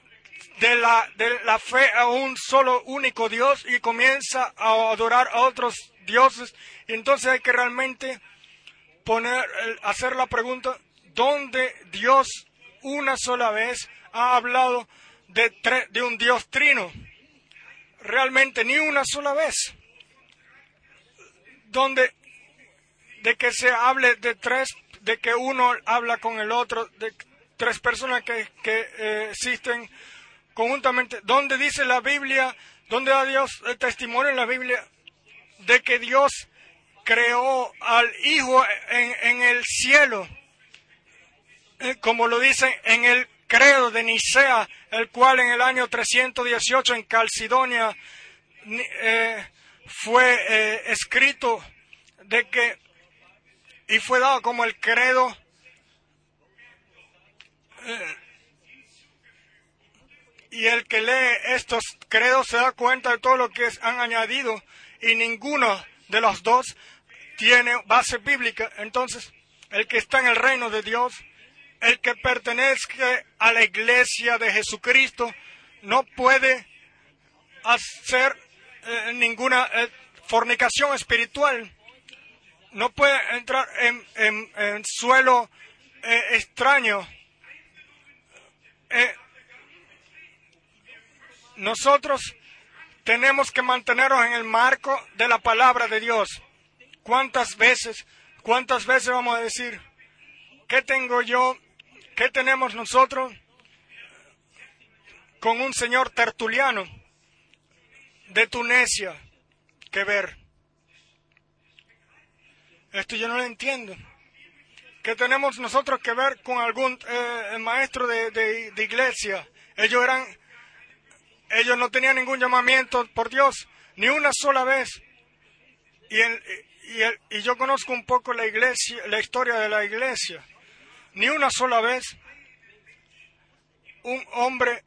de la, de la fe a un solo único Dios y comienza a adorar a otros dioses. Entonces hay que realmente poner, hacer la pregunta, ¿dónde Dios una sola vez ha hablado de, de un Dios trino? realmente ni una sola vez. donde de que se hable de tres, de que uno habla con el otro, de tres personas que, eh, existen conjuntamente, donde dice la Biblia, donde da Dios el testimonio en la Biblia de que Dios creó al Hijo en, el cielo, eh, como lo dicen en el credo de Nicea, el cual en el año 318 en Calcidonia eh, fue eh, escrito de que y fue dado como el credo y el que lee estos credos se da cuenta de todo lo que han añadido y ninguno de los dos tiene base bíblica. Entonces, el que está en el reino de Dios, el que pertenezca a la iglesia de Jesucristo, no puede hacer eh, ninguna eh, fornicación espiritual. No puede entrar en, suelo eh, extraño. Nosotros tenemos que mantenernos en el marco de la palabra de Dios. ¿Cuántas veces, cuántas veces vamos a decir, ¿qué tengo yo? ¿Qué tenemos nosotros con un señor tertuliano de Tunecia que ver? Esto yo no lo entiendo. ¿Qué tenemos nosotros que ver con algún eh, maestro de, de iglesia? Ellos eran ellos no tenían ningún llamamiento por Dios, ni una sola vez. Y, y, yo conozco un poco la iglesia, la historia de la iglesia. Ni una sola vez un hombre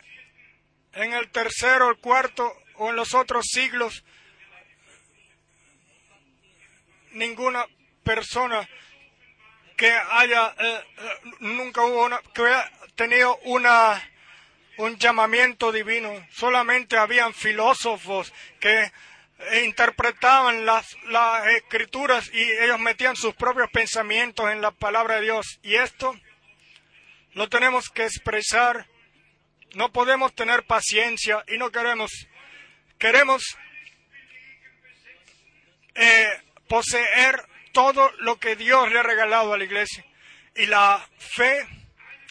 en el tercero, el cuarto o en los otros siglos, ninguna persona que haya, eh, eh, nunca hubo una, que haya tenido una un llamamiento divino. Solamente habían filósofos que interpretaban las, las escrituras y ellos metían sus propios pensamientos en la palabra de Dios. Y esto lo tenemos que expresar. No podemos tener paciencia y no queremos. Queremos eh, poseer todo lo que Dios le ha regalado a la iglesia. Y la fe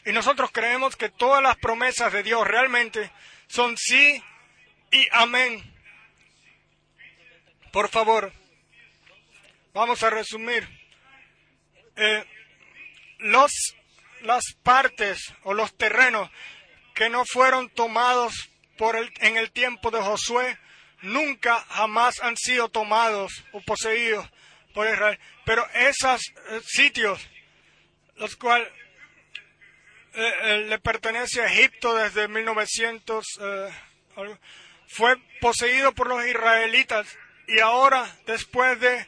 y nosotros creemos que todas las promesas de Dios realmente son sí y amén. Por favor, vamos a resumir. Eh, los, las partes o los terrenos que no fueron tomados por el, en el tiempo de Josué nunca jamás han sido tomados o poseídos por Israel. Pero esos eh, sitios, los cuales eh, le pertenece a Egipto desde 1900. Eh, fue poseído por los israelitas y ahora, después de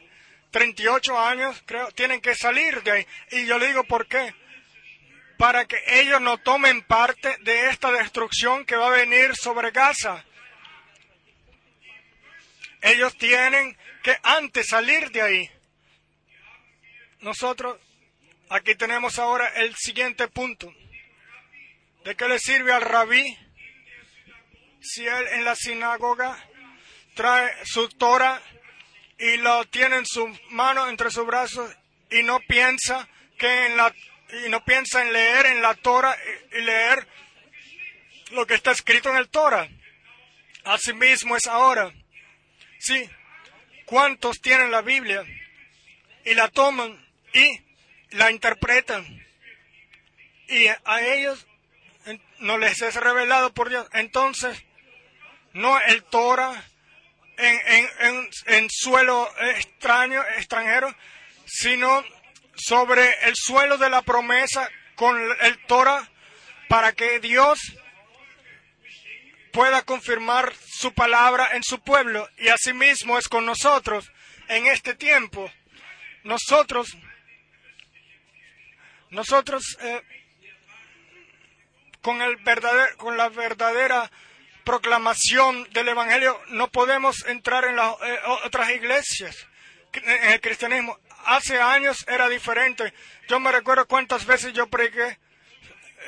38 años, creo, tienen que salir de ahí. Y yo le digo por qué. Para que ellos no tomen parte de esta destrucción que va a venir sobre Gaza. Ellos tienen que antes salir de ahí. Nosotros aquí tenemos ahora el siguiente punto. ¿De qué le sirve al rabí si él en la sinagoga trae su Torah y lo tiene en su mano entre sus brazos y no piensa que en la y no piensa en leer en la Torah y leer lo que está escrito en el Torah. Asimismo es ahora. Sí, ¿cuántos tienen la Biblia y la toman y la interpretan? Y a ellos no les es revelado por Dios. Entonces, no el Torah en, suelo extraño, extranjero, sino sobre el suelo de la promesa con el Torah para que Dios pueda confirmar su palabra en su pueblo y asimismo es con nosotros en este tiempo. Nosotros, nosotros eh, con, el con la verdadera proclamación del Evangelio no podemos entrar en las eh, otras iglesias. En el cristianismo hace años era diferente. Yo me recuerdo cuántas veces yo prediqué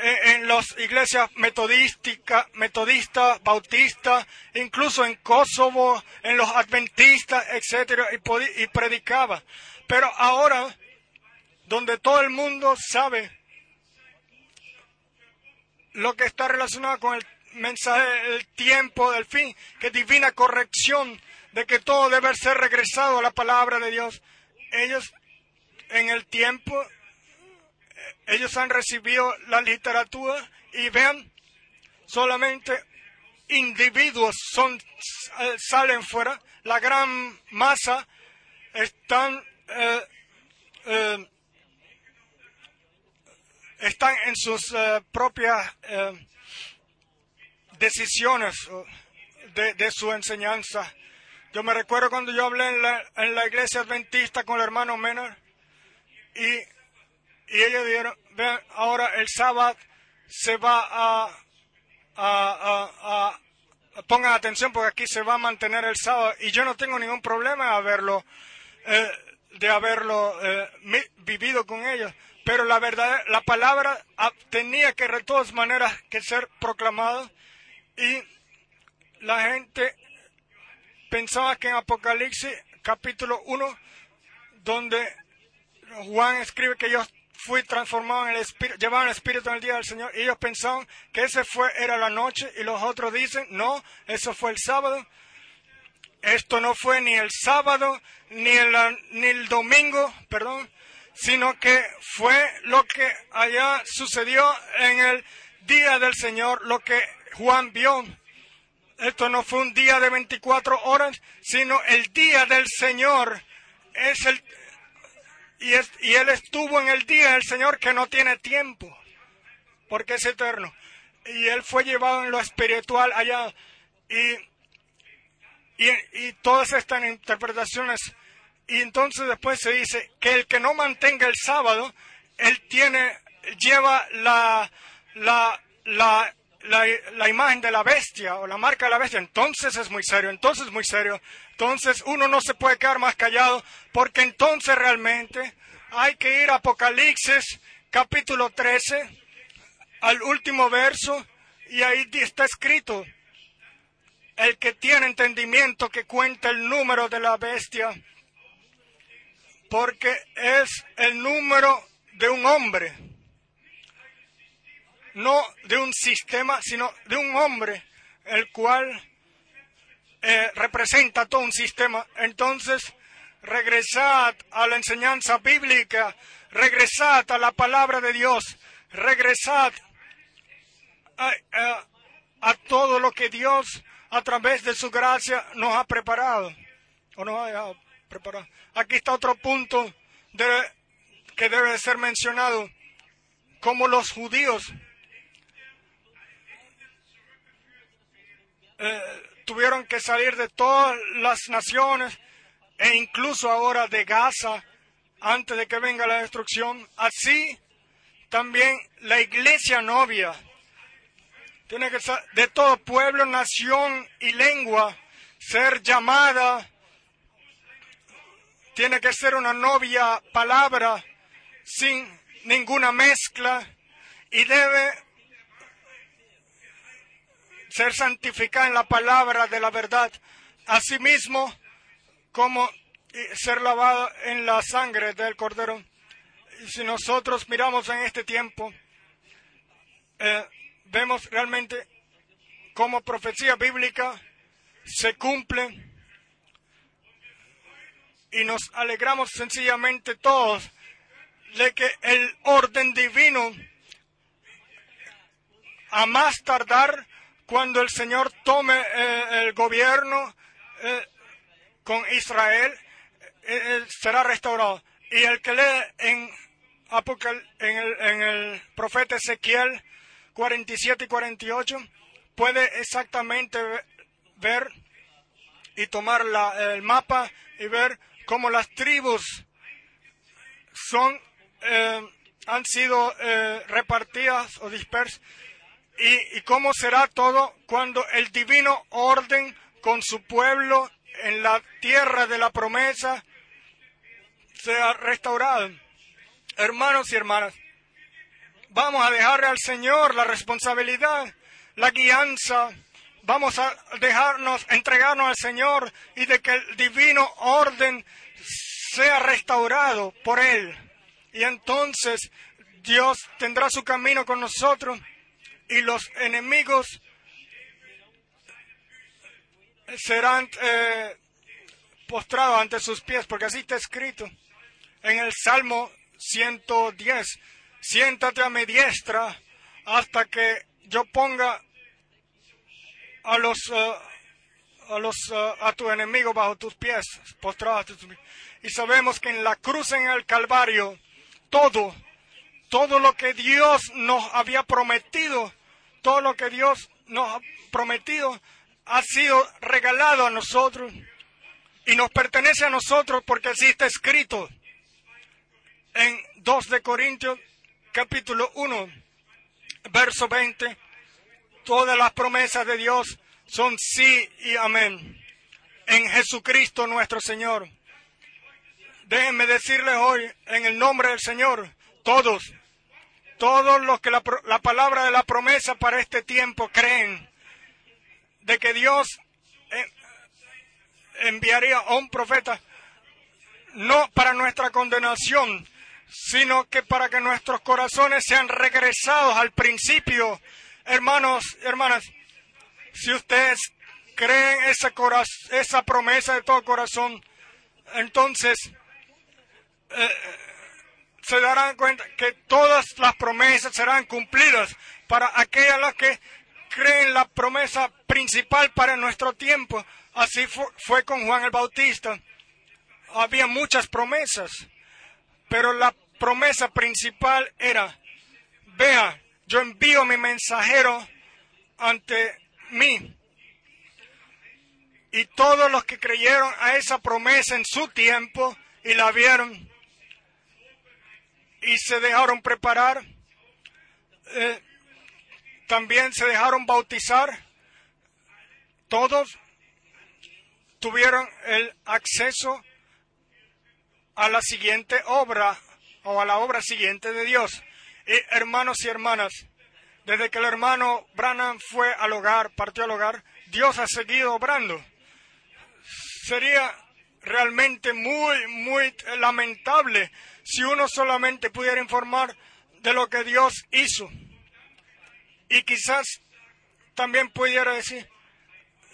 en las iglesias metodísticas, metodistas, bautistas, incluso en Kosovo, en los adventistas, etcétera, y, y predicaba. Pero ahora, donde todo el mundo sabe lo que está relacionado con el mensaje del tiempo, del fin, que divina corrección, de que todo debe ser regresado a la palabra de Dios. Ellos en el tiempo ellos han recibido la literatura y vean, solamente individuos son, eh, salen fuera, la gran masa están, eh, eh, están en sus propias decisiones de, su enseñanza. Yo me recuerdo cuando yo hablé en la, en la iglesia adventista con el hermano Menor y y ellos dijeron, vean, ahora el sábado se va a, a, pongan atención porque aquí se va a mantener el sábado y yo no tengo ningún problema de haberlo, eh, de haberlo eh, vivido con ellos. Pero la verdad, la palabra ah, tenía que de todas maneras que ser proclamada y la gente pensaba que en Apocalipsis capítulo 1, donde Juan escribe que ellos fui transformado en el espíritu, llevaban el espíritu en el día del Señor y ellos pensaban que ese fue, era la noche y los otros dicen, no, eso fue el sábado. Esto no fue ni el sábado ni el, ni el domingo, perdón, sino que fue lo que allá sucedió en el día del Señor, lo que Juan vio. Esto no fue un día de 24 horas, sino el día del Señor es el, y, Él estuvo en el día del Señor que no tiene tiempo, porque es eterno. Y Él fue llevado en lo espiritual allá. Y, y, todas estas interpretaciones. Y entonces después se dice que el que no mantenga el sábado, Él tiene, lleva la, la, la, la, imagen de la bestia o la marca de la bestia, entonces es muy serio, entonces es muy serio. Entonces uno no se puede quedar más callado porque entonces realmente hay que ir a Apocalipsis capítulo 13 al último verso y ahí está escrito el que tiene entendimiento que cuenta el número de la bestia porque es el número de un hombre no de un sistema, sino de un hombre, el cual eh, representa todo un sistema. Entonces, regresad a la enseñanza bíblica, regresad a la palabra de Dios, regresad a, todo lo que Dios a través de su gracia nos ha preparado. O nos ha Aquí está otro punto que debe ser mencionado. Como los judíos Eh, tuvieron que salir de todas las naciones e incluso ahora de Gaza antes de que venga la destrucción. Así también la iglesia novia tiene que de todo pueblo, nación y lengua ser llamada. Tiene que ser una novia palabra sin ninguna mezcla y debe ser santificada en la palabra de la verdad, asimismo como ser lavada en la sangre del Cordero. Y si nosotros miramos en este tiempo, eh, vemos realmente cómo profecía bíblica se cumple y nos alegramos sencillamente todos de que el orden divino a más tardar cuando el Señor tome eh, el gobierno eh, con Israel, eh, será restaurado. Y el que lee en, en, el, en el profeta Ezequiel 47 y 48 puede exactamente ver y tomar el mapa y ver cómo las tribus son han sido repartidas o dispersas ¿Y, cómo será todo cuando el divino orden con su pueblo en la tierra de la promesa sea restaurado? Hermanos y hermanas, vamos a dejarle al Señor la responsabilidad, la guianza, vamos a dejarnos, entregarnos al Señor y de que el divino orden sea restaurado por Él. Y entonces Dios tendrá su camino con nosotros y los enemigos serán eh, postrados ante sus pies, porque así está escrito en el Salmo 110. Siéntate a mi diestra hasta que yo ponga a los eh, a los eh, a tu enemigo bajo tus pies, postrados. Y sabemos que en la cruz en el Calvario todo todo lo que Dios nos había prometido, todo lo que Dios nos ha prometido ha sido regalado a nosotros y nos pertenece a nosotros porque así está escrito en 2 de Corintios capítulo 1 verso 20 todas las promesas de Dios son sí y amén en Jesucristo nuestro Señor. Déjenme decirles hoy en el nombre del Señor todos, todos los que la, palabra de la promesa para este tiempo creen de que Dios eh, enviaría a un profeta no para nuestra condenación, sino que para que nuestros corazones sean regresados al principio. Hermanos, hermanas, si ustedes creen esa, esa promesa de todo corazón, entonces eh, se darán cuenta que todas las promesas serán cumplidas para aquellas las que creen la promesa principal para nuestro tiempo. Así fue, con Juan el Bautista. Había muchas promesas, pero la promesa principal era, vea, yo envío mi mensajero ante mí. Y todos los que creyeron a esa promesa en su tiempo y la vieron, y se dejaron preparar. Eh, también se dejaron bautizar. Todos tuvieron el acceso a la siguiente obra o a la obra siguiente de Dios. Hermanos y hermanas, desde que el hermano Branham fue al hogar, partió al hogar, Dios ha seguido obrando. Sería realmente muy, muy lamentable si uno solamente pudiera informar de lo que Dios hizo. Y quizás también pudiera decir,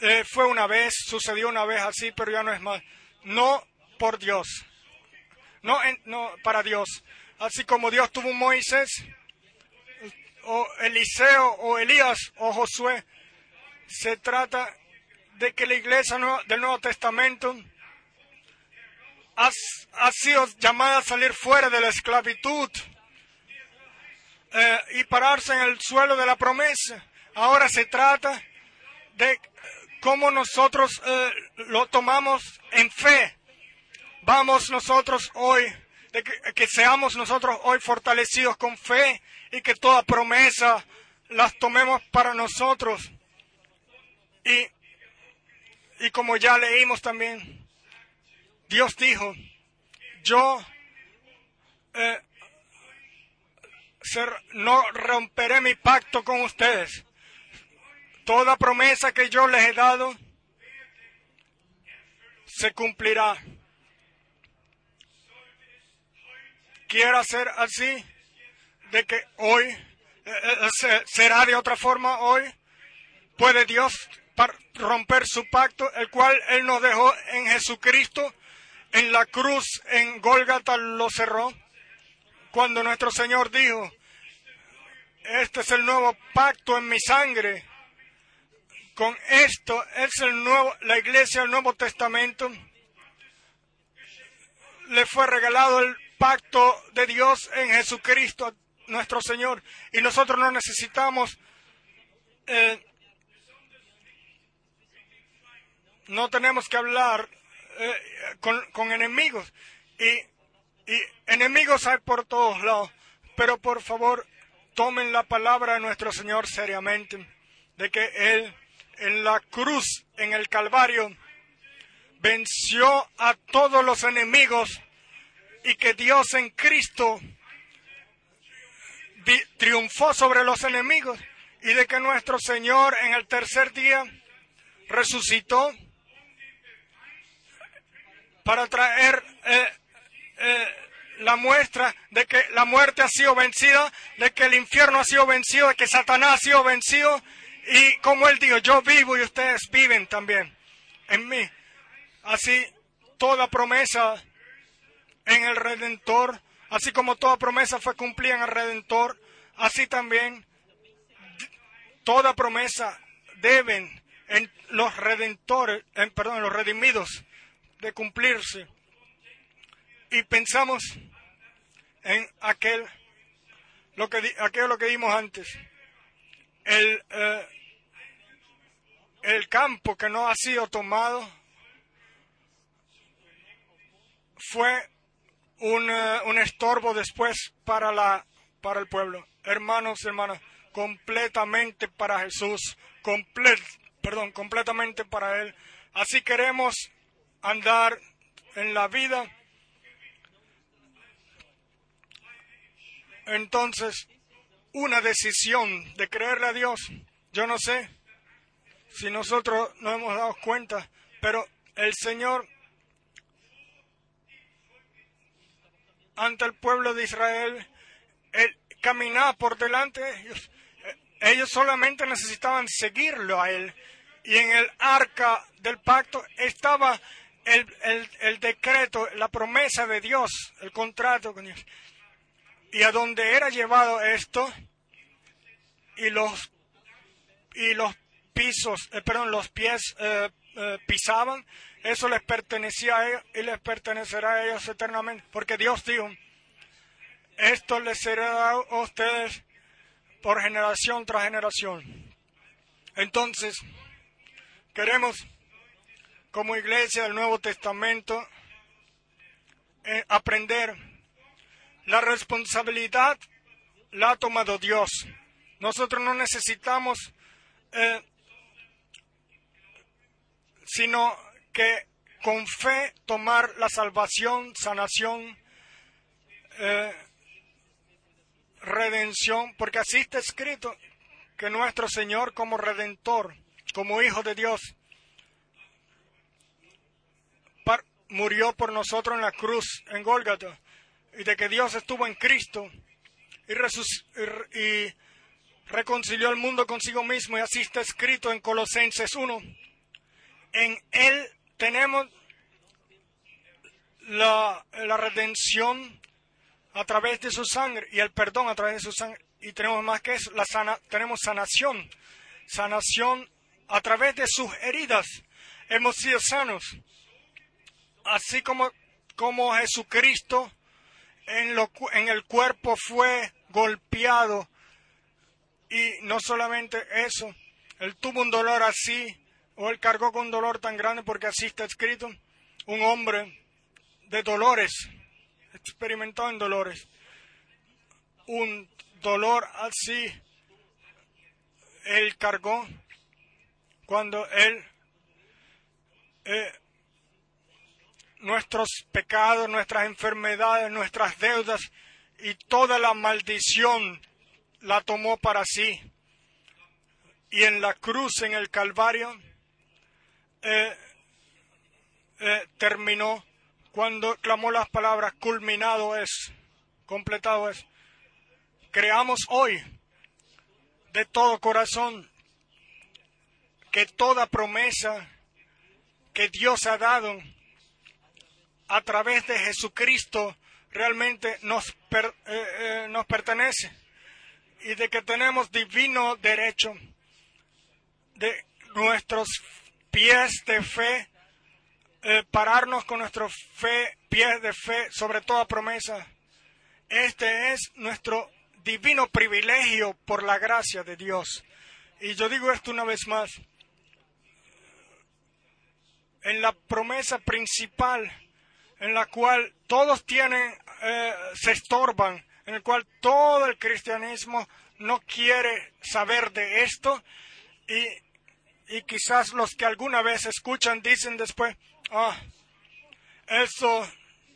eh, fue una vez, sucedió una vez así, pero ya no es más. No por Dios. No, no para Dios. Así como Dios tuvo Moisés, o Eliseo, o Elías, o Josué. Se trata de que la iglesia del Nuevo Testamento ha, sido llamada a salir fuera de la esclavitud eh, y pararse en el suelo de la promesa. Ahora se trata de cómo nosotros eh, lo tomamos en fe. Vamos nosotros hoy, de que, seamos nosotros hoy fortalecidos con fe y que toda promesa las tomemos para nosotros. Y, y como ya leímos también, Dios dijo, yo eh, no romperé mi pacto con ustedes. Toda promesa que yo les he dado se cumplirá. Quiero hacer así, de que hoy eh, eh, será de otra forma hoy. ¿Puede Dios romper su pacto, el cual Él nos dejó en Jesucristo? en la cruz en Gólgata lo cerró cuando nuestro Señor dijo, este es el nuevo pacto en mi sangre. Con esto es el nuevo, la iglesia del Nuevo Testamento. Le fue regalado el pacto de Dios en Jesucristo, nuestro Señor. Y nosotros no necesitamos, eh, no tenemos que hablar eh, con, enemigos. Y, y enemigos hay por todos lados. Pero por favor, tomen la palabra de nuestro Señor seriamente, de que Él en la cruz, en el Calvario, venció a todos los enemigos y que Dios en Cristo triunfó sobre los enemigos y de que nuestro Señor en el tercer día resucitó para traer eh, eh, la muestra de que la muerte ha sido vencida, de que el infierno ha sido vencido, de que Satanás ha sido vencido. Y como él dijo, yo vivo y ustedes viven también en mí. Así, toda promesa en el Redentor, así como toda promesa fue cumplida en el Redentor, así también toda promesa deben en los redentores, en, perdón, en los redimidos de cumplirse. Y pensamos en aquel lo que aquello lo que vimos antes. El, eh, el campo que no ha sido tomado fue un, eh, un estorbo después para la para el pueblo. Hermanos, hermanas, completamente para Jesús, complet, perdón, completamente para Él. Así queremos andar en la vida entonces una decisión de creerle a Dios. Yo no sé si nosotros nos hemos dado cuenta, pero el Señor ante el pueblo de Israel, él caminaba por delante de ellos. Ellos solamente necesitaban seguirlo a Él. Y en el arca del pacto estaba el, el, el decreto, la promesa de Dios, el contrato con Dios y a donde era llevado esto y los y los pisos, eh, perdón, los pies eh, eh, pisaban, eso les pertenecía a ellos y les pertenecerá a ellos eternamente, porque Dios dijo, esto les será a ustedes por generación tras generación. Entonces, queremos, como iglesia del Nuevo Testamento, aprender la responsabilidad la ha tomado Dios. Nosotros no necesitamos eh, sino que con fe tomar la salvación, sanación, eh, redención, porque así está escrito que nuestro Señor como redentor, como Hijo de Dios, murió por nosotros en la cruz, en Gólgata y de que Dios estuvo en Cristo y, reconcilió el mundo consigo mismo, y así está escrito en Colosenses 1. En Él tenemos la, la, redención a través de su sangre y el perdón a través de su sangre. Y tenemos más que eso, la sana, tenemos sanación, sanación a través de sus heridas. Hemos sido sanos. Así como, como Jesucristo en, lo, en el cuerpo fue golpeado. Y no solamente eso, él tuvo un dolor así, o él cargó con dolor tan grande porque así está escrito, un hombre de dolores, experimentado en dolores, un dolor así, él cargó cuando él eh, nuestros pecados, nuestras enfermedades, nuestras deudas y toda la maldición la tomó para sí. Y en la cruz, en el Calvario, eh, eh, terminó cuando clamó las palabras, culminado es, completado es. Creamos hoy de todo corazón que toda promesa que Dios ha dado a través de Jesucristo realmente nos, eh, eh, nos pertenece y de que tenemos divino derecho de nuestros pies de fe, eh, pararnos con nuestros fe, pies de fe sobre toda promesa. Este es nuestro divino privilegio por la gracia de Dios. Y yo digo esto una vez más. En la promesa principal en la cual todos tienen, eh, se estorban, en el cual todo el cristianismo no quiere saber de esto y, y quizás los que alguna vez escuchan dicen después, ah, eso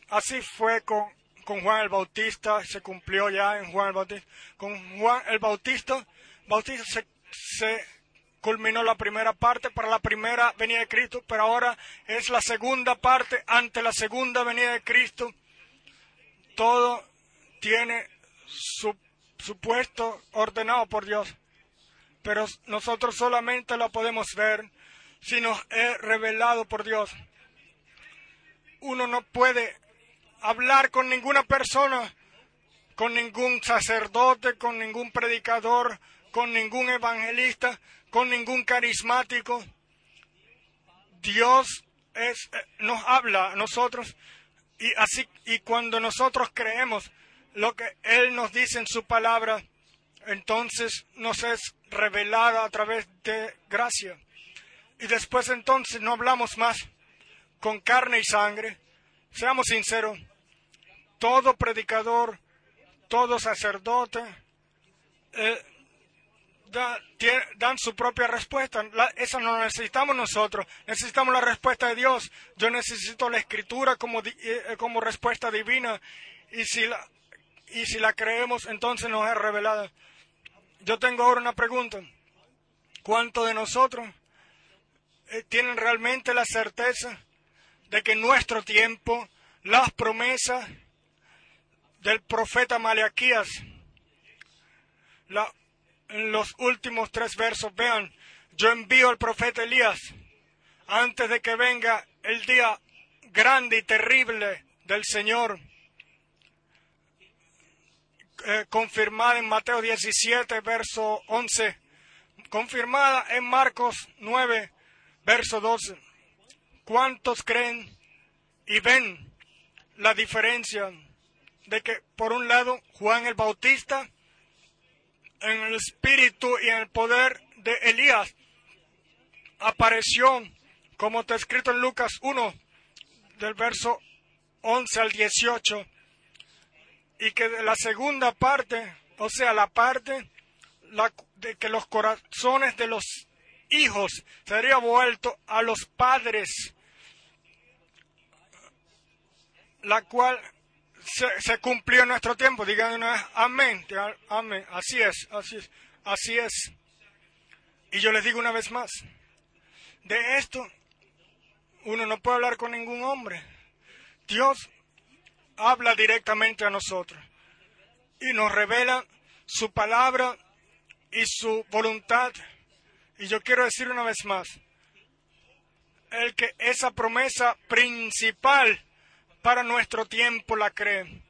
así fue con, con Juan el Bautista, se cumplió ya en Juan el Bautista. Con Juan el Bautista, Bautista se, se culminó la primera parte para la primera venida de Cristo, pero ahora es la segunda parte ante la segunda venida de Cristo. Todo tiene su, su puesto ordenado por Dios, pero nosotros solamente lo podemos ver si nos es revelado por Dios. Uno no puede hablar con ninguna persona, con ningún sacerdote, con ningún predicador, con ningún evangelista, con ningún carismático. Dios eh, nos habla a nosotros y así y cuando nosotros creemos lo que Él nos dice en su palabra, entonces nos es revelada a través de gracia. Y después entonces no hablamos más con carne y sangre. Seamos sinceros, todo predicador, todo sacerdote, eh, dan su propia respuesta. esa no la necesitamos nosotros. Necesitamos la respuesta de Dios. Yo necesito la escritura como, eh, como respuesta divina. Y si, la, y si la creemos, entonces nos es revelada. Yo tengo ahora una pregunta. ¿Cuántos de nosotros eh, tienen realmente la certeza de que en nuestro tiempo las promesas del profeta Malaquías la, en los últimos tres versos, vean, yo envío al profeta Elías antes de que venga el día grande y terrible del Señor, eh, confirmada en Mateo 17, verso 11, confirmada en Marcos 9, verso 12. ¿Cuántos creen y ven la diferencia de que, por un lado, Juan el Bautista en el espíritu y en el poder de Elías. Apareció, como está escrito en Lucas 1, del verso 11 al 18, y que la segunda parte, o sea, la parte de que los corazones de los hijos sería vuelto a los padres, la cual se, cumplió en nuestro tiempo. Digan amén, amén. Así es, así es, así es. Y yo les digo una vez más, de esto uno no puede hablar con ningún hombre. Dios habla directamente a nosotros y nos revela su palabra y su voluntad. Y yo quiero decir una vez más, el que esa promesa principal para nuestro tiempo la cree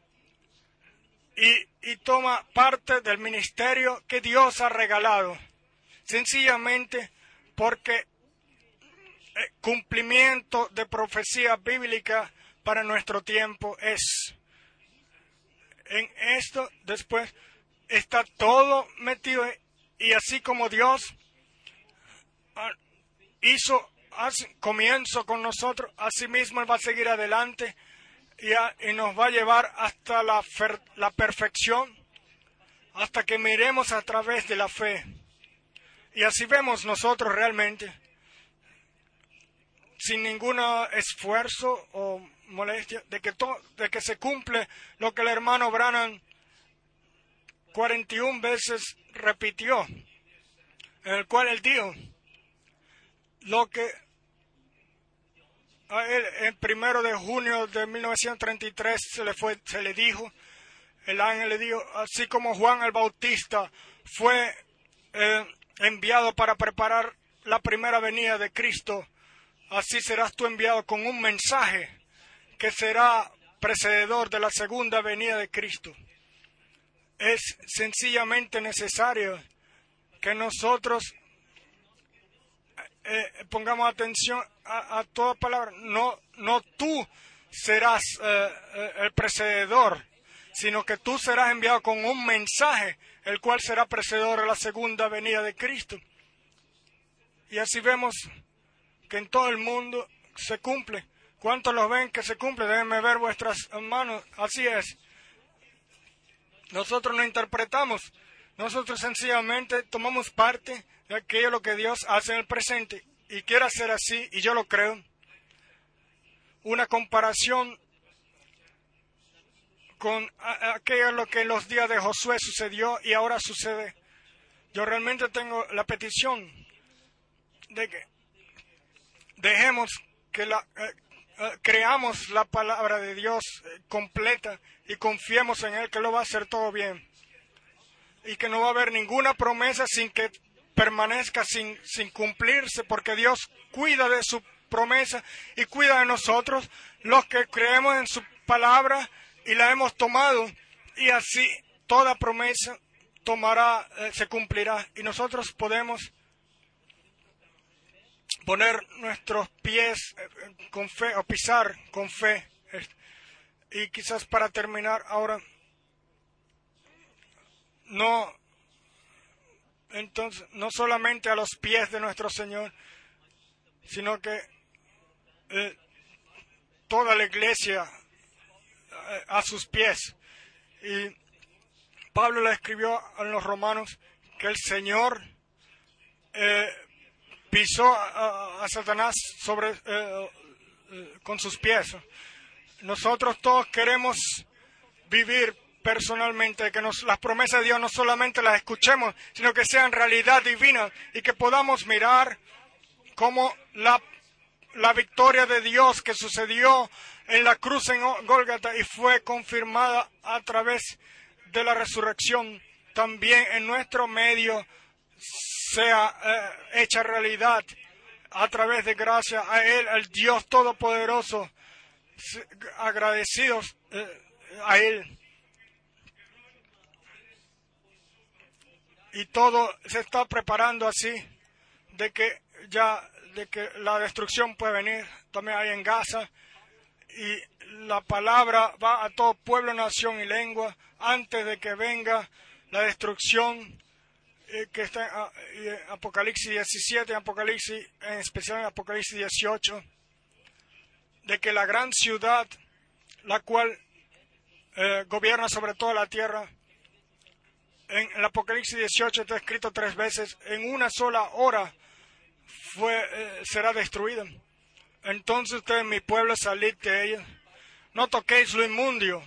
y, toma parte del ministerio que Dios ha regalado, sencillamente porque eh, cumplimiento de profecía bíblica para nuestro tiempo es. En esto después está todo metido y así como Dios hizo comienzo con nosotros, así mismo Él va a seguir adelante y, nos va a llevar hasta la, la perfección, hasta que miremos a través de la fe. Y así vemos nosotros realmente, sin ningún esfuerzo o molestia, de que, de que se cumple lo que el hermano Branham 41 veces repitió, en el cual él dijo, lo que a él el primero de junio de 1933 se le fue, se le dijo, el ángel le dijo, así como Juan el Bautista fue eh, enviado para preparar la primera venida de Cristo, así serás tú enviado con un mensaje que será precededor de la segunda venida de Cristo. Es sencillamente necesario que nosotros eh, pongamos atención a, toda palabra. No, no tú serás eh, eh, el precededor, sino que tú serás enviado con un mensaje, el cual será precededor a la segunda venida de Cristo. Y así vemos que en todo el mundo se cumple. ¿Cuántos lo ven que se cumple? Déjenme ver vuestras manos. Así es. Nosotros no interpretamos. Nosotros sencillamente tomamos parte de aquello lo que Dios hace en el presente y quiere hacer así, y yo lo creo, una comparación con aquello lo que en los días de Josué sucedió y ahora sucede. Yo realmente tengo la petición de que dejemos que la, eh, creamos la palabra de Dios eh, completa y confiemos en Él que lo va a hacer todo bien. Y que no va a haber ninguna promesa sin que permanezca, sin, sin cumplirse, porque Dios cuida de su promesa y cuida de nosotros, los que creemos en su palabra y la hemos tomado. Y así toda promesa tomará, se cumplirá. Y nosotros podemos poner nuestros pies eh, con fe o pisar con fe. Y quizás para terminar ahora, no, entonces, no solamente a los pies de nuestro Señor, sino que eh, toda la iglesia eh, a sus pies. Y Pablo le escribió a los romanos que el Señor pisó a, Satanás sobre, eh, eh, con sus pies. Nosotros todos queremos vivir personalmente, que nos, las promesas de Dios no solamente las escuchemos, sino que sean realidad divina y que podamos mirar cómo la, la victoria de Dios que sucedió en la cruz en Gólgata y fue confirmada a través de la resurrección, también en nuestro medio sea eh, hecha realidad a través de gracia a Él, al Dios Todopoderoso, agradecidos eh, a Él. Y todo se está preparando así, de que ya, de que la destrucción puede venir, también hay en Gaza, y la palabra va a todo pueblo, nación y lengua, antes de que venga la destrucción que está en ah, eh, Apocalipsis 17, Apocalipsis, en especial en Apocalipsis 18, de que la gran ciudad, la cual eh, gobierna sobre toda la tierra, en el Apocalipsis 18 está escrito tres veces, en una sola hora fue, será destruida. Entonces ustedes, mi pueblo, salid de ella. No toquéis lo inmundio.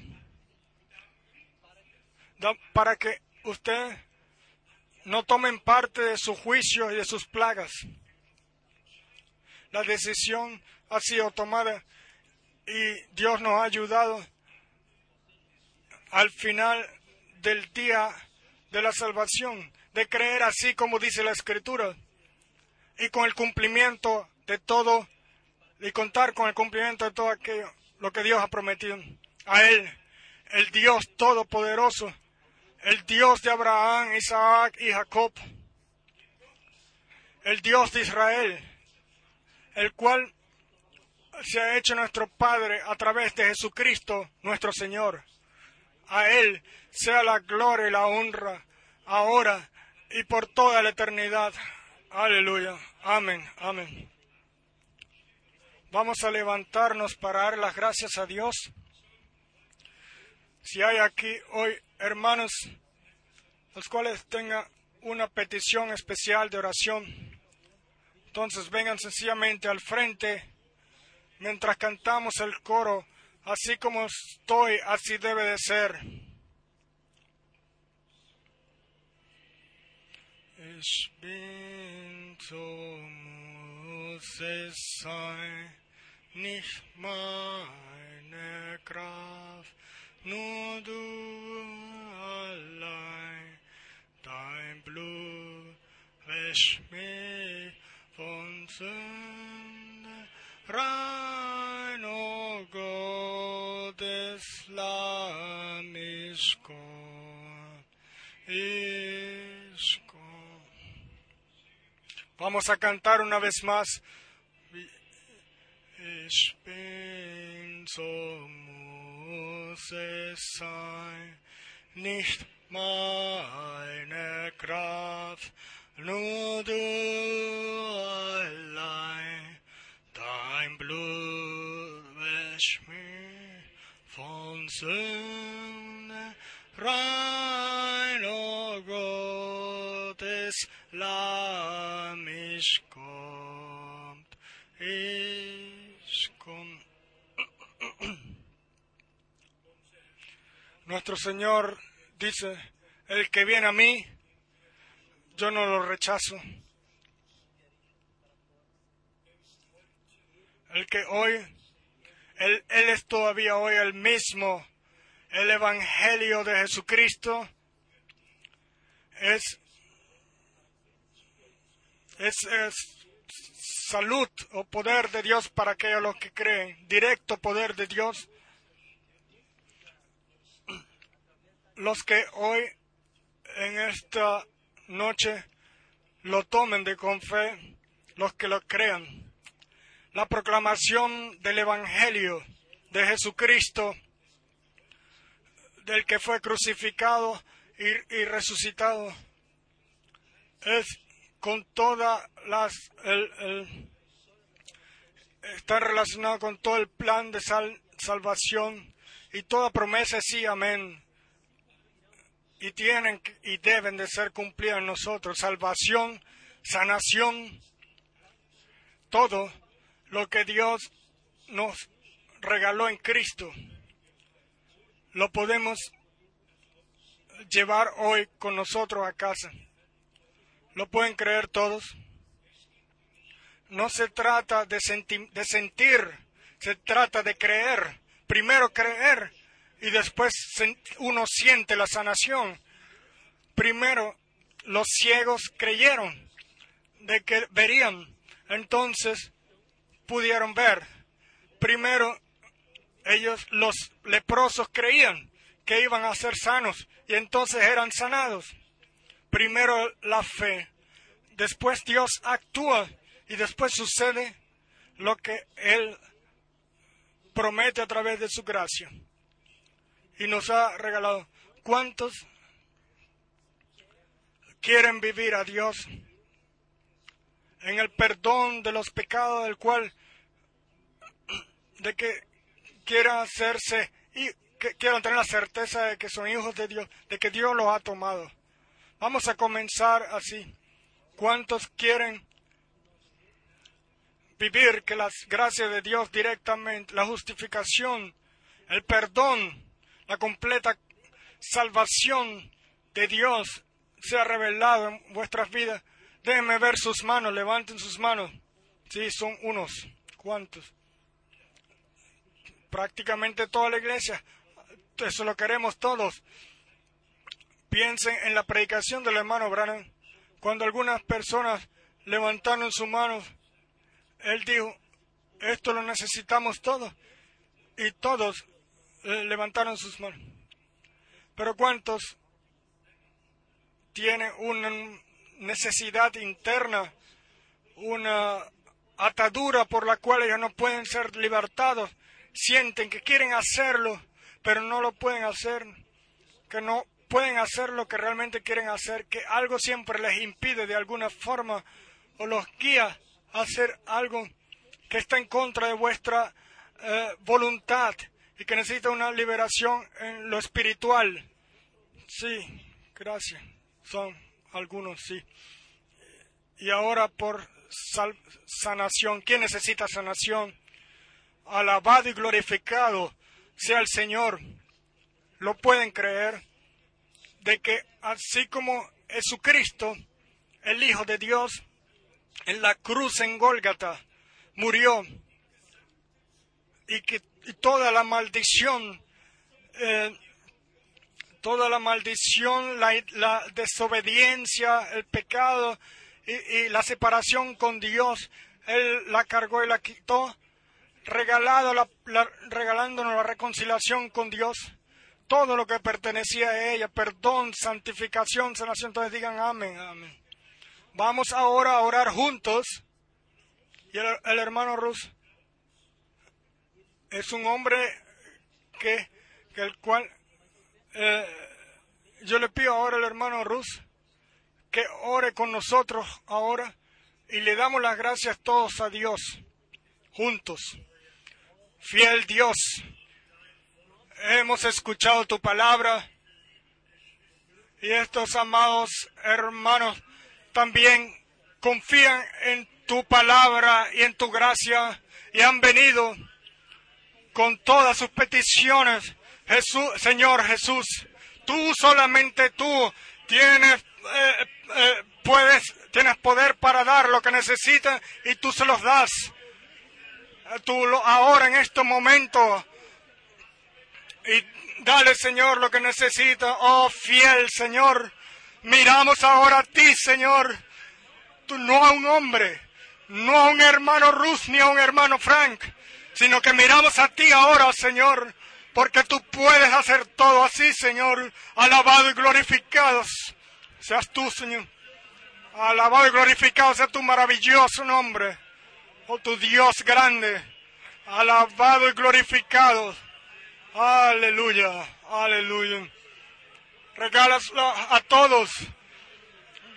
Para que usted no tomen parte de su juicio y de sus plagas. La decisión ha sido tomada y Dios nos ha ayudado al final del día de la salvación, de creer así como dice la Escritura, y con el cumplimiento de todo, y contar con el cumplimiento de todo aquello, lo que Dios ha prometido. A Él, el Dios Todopoderoso, el Dios de Abraham, Isaac y Jacob, el Dios de Israel, el cual se ha hecho nuestro Padre a través de Jesucristo, nuestro Señor. A Él sea la gloria y la honra, ahora y por toda la eternidad. Aleluya. Amén. Amén. Vamos a levantarnos para dar las gracias a Dios. Si hay aquí hoy hermanos, los cuales tengan una petición especial de oración, entonces vengan sencillamente al frente mientras cantamos el coro, así como estoy, así debe de ser. Ich bin nicht meine Kraft, nur du allein. Dein Blut wäscht mich von Sünde rein, o oh Gottes Lamm, ich komm, ich komm. Vamos a cantar una vez más. Ich bin so muss es sein nicht meine Kraft, nur du allein, dein Blut wäscht mich von Sünde rein, o oh Gottes Lamm, ich kommt, ich komm. Nuestro Señor dice, el que viene a mí, yo no lo rechazo. El que hoy, él, él es todavía hoy el mismo, el Evangelio de Jesucristo es, es, es salud o poder de Dios para aquellos los que creen, directo poder de Dios. Los que hoy en esta noche lo tomen de con fe, los que lo crean. La proclamación del Evangelio de Jesucristo, del que fue crucificado y, resucitado, es con todas las... está relacionado con todo el plan de salvación y toda promesa sí, amén. Y tienen y deben de ser cumplidas en nosotros. Salvación, sanación, todo lo que Dios nos regaló en Cristo. Lo podemos llevar hoy con nosotros a casa. ¿Lo pueden creer todos? No se trata de, de sentir, se trata de creer. Primero creer y después uno siente la sanación. Primero los ciegos creyeron de que verían, entonces pudieron ver. Primero ellos, los leprosos, creían que iban a ser sanos y entonces eran sanados. Primero la fe, después Dios actúa y después sucede lo que Él promete a través de su gracia. Y nos ha regalado. ¿Cuántos quieren vivir a Dios en el perdón de los pecados del cual de que quieran hacerse y que quieran tener la certeza de que son hijos de Dios, de que Dios los ha tomado. Vamos a comenzar así. ¿Cuántos quieren vivir que las gracias de Dios directamente, la justificación, el perdón, la completa salvación de Dios sea revelado en vuestras vidas? Déjenme ver sus manos, levanten sus manos. Sí, son unos. ¿Cuántos? Prácticamente toda la iglesia eso lo queremos todos. Piensen en la predicación del hermano Branham, cuando algunas personas levantaron sus manos, él dijo, esto lo necesitamos todos, y todos eh, levantaron sus manos. Pero ¿cuántos tienen una necesidad interna, una atadura por la cual ellos no pueden ser libertados, sienten que quieren hacerlo, pero no lo pueden hacer, que no pueden hacer lo que realmente quieren hacer, que algo siempre les impide de alguna forma o los guía a hacer algo que está en contra de vuestra eh, voluntad y que necesita una liberación en lo espiritual. Sí, gracias. Son algunos, sí. Y ahora por sanación. ¿Quién necesita sanación? Alabado y glorificado sea el Señor. Lo pueden creer de que así como Jesucristo, el Hijo de Dios, en la cruz en Gólgata murió y que toda la maldición, eh, toda la maldición, la, desobediencia, el pecado y, y la separación con Dios, Él la cargó y la quitó regalado la, regalándonos la reconciliación con Dios, todo lo que pertenecía a ella, perdón, santificación, sanación, entonces digan amén, amén. Vamos ahora a orar juntos. Y el, hermano Rus es un hombre que, el cual eh, yo le pido ahora al hermano Rus que ore con nosotros ahora y le damos las gracias todos a Dios juntos. Fiel Dios, hemos escuchado tu palabra y estos amados hermanos también confían en tu palabra y en tu gracia y han venido con todas sus peticiones Jesús, Señor Jesús, tú solamente tú tienes, eh, eh, puedes, tienes poder para dar lo que necesitan y tú se los das. Tú lo, ahora en este momento y dale Señor lo que necesita. Oh fiel Señor, miramos ahora a ti Señor, tú no a un hombre, no a un hermano Rus ni a un hermano Frank, sino que miramos a ti ahora Señor porque tú puedes hacer todo así, Señor. Alabado y glorificado seas tú, Señor. Alabado y glorificado sea tu maravilloso nombre. Oh, tu Dios grande. Alabado y glorificado. Aleluya, aleluya. Regálanos a todos.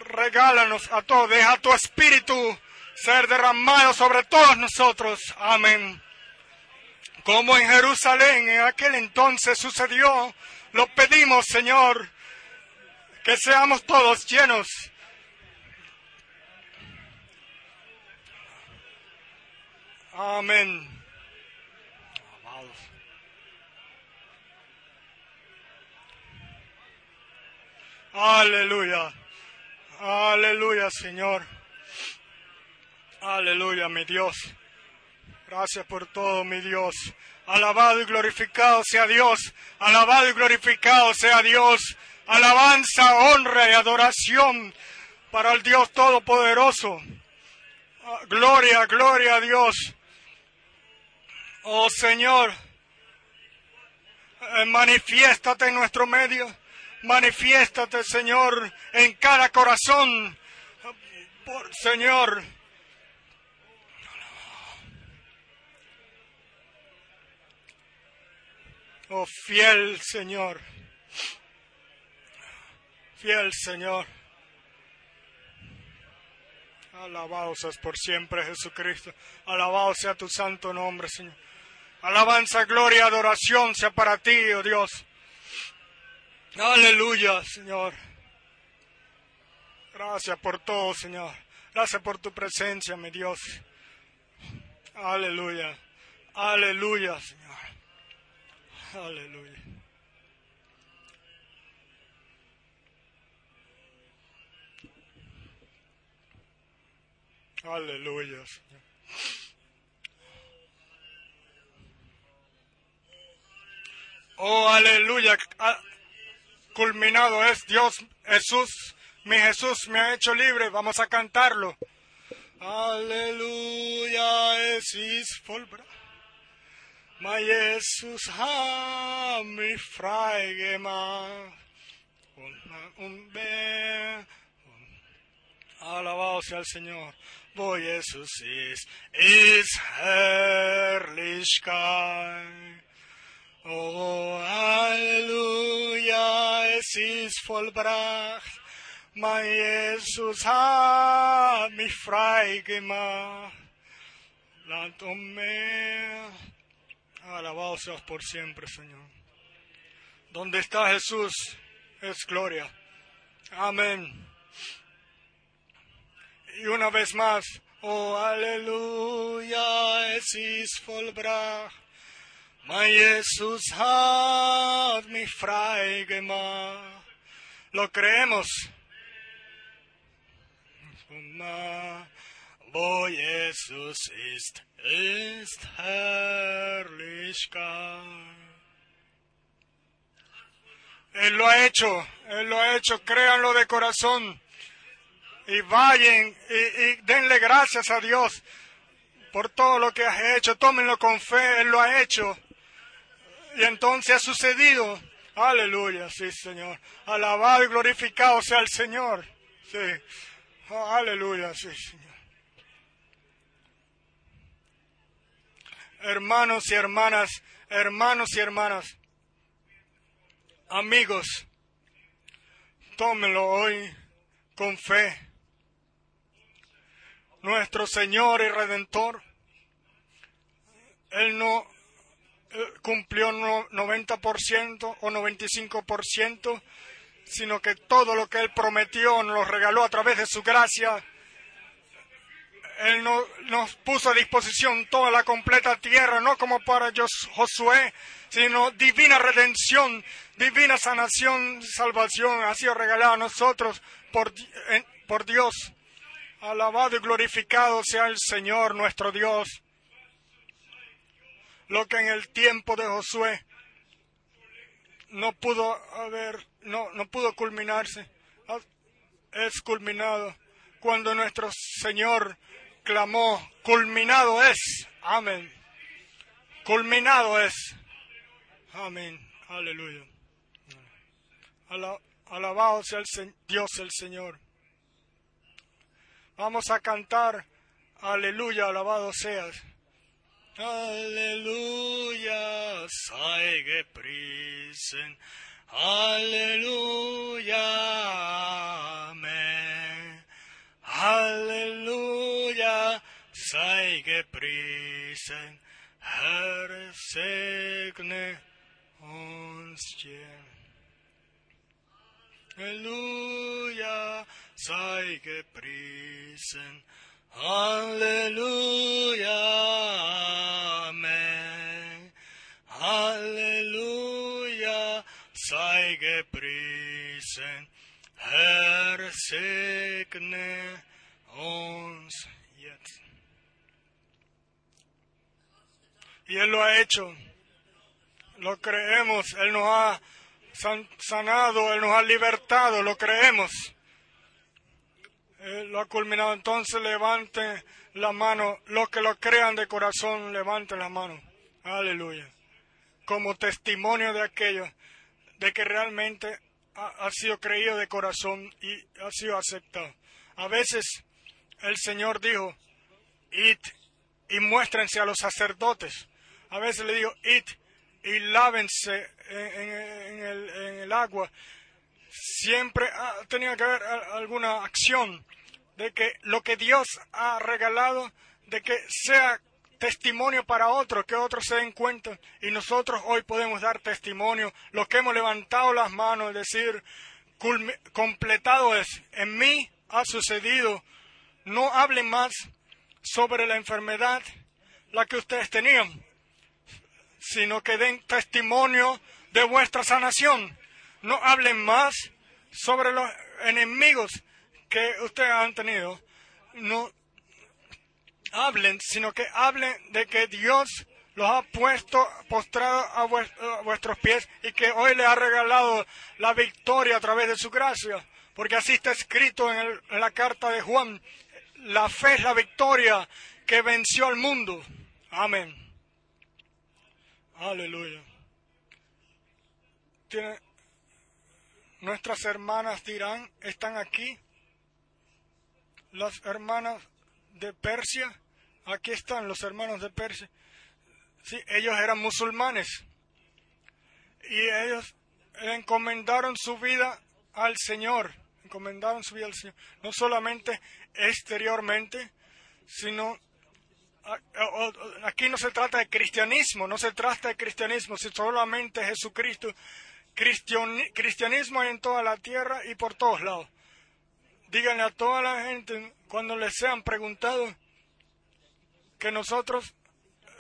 Regálanos a todos. Deja tu espíritu ser derramado sobre todos nosotros. Amén como en Jerusalén en aquel entonces sucedió, lo pedimos, Señor, que seamos todos llenos. Amén. Aleluya. Aleluya, Señor. Aleluya, mi Dios. Gracias por todo, mi Dios. Alabado y glorificado sea Dios. Alabado y glorificado sea Dios. Alabanza, honra y adoración para el Dios Todopoderoso. Ah, gloria, gloria a Dios. Oh Señor, eh, manifiéstate en nuestro medio. Manifiéstate, Señor, en cada corazón. Por, Señor, Oh, fiel Señor. Fiel Señor. Alabado seas por siempre, Jesucristo. Alabado sea tu santo nombre, Señor. Alabanza, gloria, adoración sea para ti, oh Dios. Aleluya, Señor. Gracias por todo, Señor. Gracias por tu presencia, mi Dios. Aleluya. Aleluya, Señor. Aleluya. Aleluya, Señor. Oh, aleluya. Culminado es Dios, Jesús. Mi Jesús me ha hecho libre. Vamos a cantarlo. Aleluya, es Ma Jesus hat mich frei gemacht und, und Alabado sea el Señor. Wo Jesus ist, ist Herrlichkeit. Oh, Halleluja, es ist vollbracht. Mein Jesus hat mich frei gemacht. Land um Meer. Alabado seas por siempre, Señor. Donde está Jesús es gloria. Amén. Y una vez más, oh aleluya, es ist. Mein Jesus hat mich frei gemacht. Lo creemos. Wo Jesus ist, ist Herrlichkeit. Él lo ha hecho, Él lo ha hecho, créanlo de corazón. Y vayan y, denle gracias a Dios por todo lo que has hecho. Tómenlo con fe, Él lo ha hecho. Y entonces ha sucedido. Aleluya, sí, Señor. Alabado y glorificado sea el Señor. Sí. Oh, aleluya, sí, Señor. Hermanos y hermanas, hermanos y hermanas, amigos, tómenlo hoy con fe. Nuestro Señor y Redentor, Él no cumplió 90% o 95%, sino que todo lo que Él prometió nos lo regaló a través de su gracia Él no- nos puso a disposición toda la completa tierra, no como para Jos- Josué, sino divina redención, divina sanación, salvación, ha sido regalada a nosotros por, en- por Dios. Alabado y glorificado sea el Señor nuestro Dios. Lo que en el tiempo de Josué no pudo haber, no, no pudo culminarse, es culminado cuando nuestro Señor clamó, culminado es, amén, culminado es, amén, aleluya. Ala- alabado sea el Dios el Señor. Vamos a cantar, aleluya, alabado seas. Halleluja, sei gepriesen. Halleluja, Amen. Halleluja, sei gepriesen. Herr, segne uns jen. Halleluja, sei gepriesen. Halleluja, Amen. Halleluja, sei gepriesen. Y Él lo ha hecho. Lo creemos. Él nos ha san- sanado, Él nos ha libertado. Lo creemos. Él lo ha culminado. Entonces levanten la mano. Los que lo crean de corazón, levanten la mano. Aleluya. Como testimonio de aquello, de que realmente ha, sido creído de corazón y ha sido aceptado. A veces el Señor dijo, id y muéstrense a los sacerdotes. A veces le digo, id y lávense en, el, en el agua. Siempre ha tenido que haber alguna acción de que lo que Dios ha regalado, de que sea testimonio para otros, que otros se den cuenta. Y nosotros hoy podemos dar testimonio, los que hemos levantado las manos, decir, culmi- completado es, en mí ha sucedido. No hablen más sobre la enfermedad, la que ustedes tenían, sino que den testimonio de vuestra sanación. No hablen más sobre los enemigos que ustedes han tenido. No hablen, sino que hablen de que Dios los ha puesto postrados a, vues- a vuestros pies y que hoy les ha regalado la victoria a través de su gracia. Porque así está escrito en, el- la carta de Juan. La fe es la victoria que venció al mundo. Amén. Aleluya. Tiene- nuestras hermanas dirán, están aquí. Las hermanas de Persia, aquí están los hermanos de Persia. Sí, ellos eran musulmanes. Y ellos encomendaron su vida al Señor. Encomendaron su vida al Señor. No solamente exteriormente, sino aquí no se trata de cristianismo, no se trata de cristianismo, sino solamente Jesucristo. Cristiani- cristianismo en toda la tierra y por todos lados. Díganle a toda la gente cuando les sean preguntado que nosotros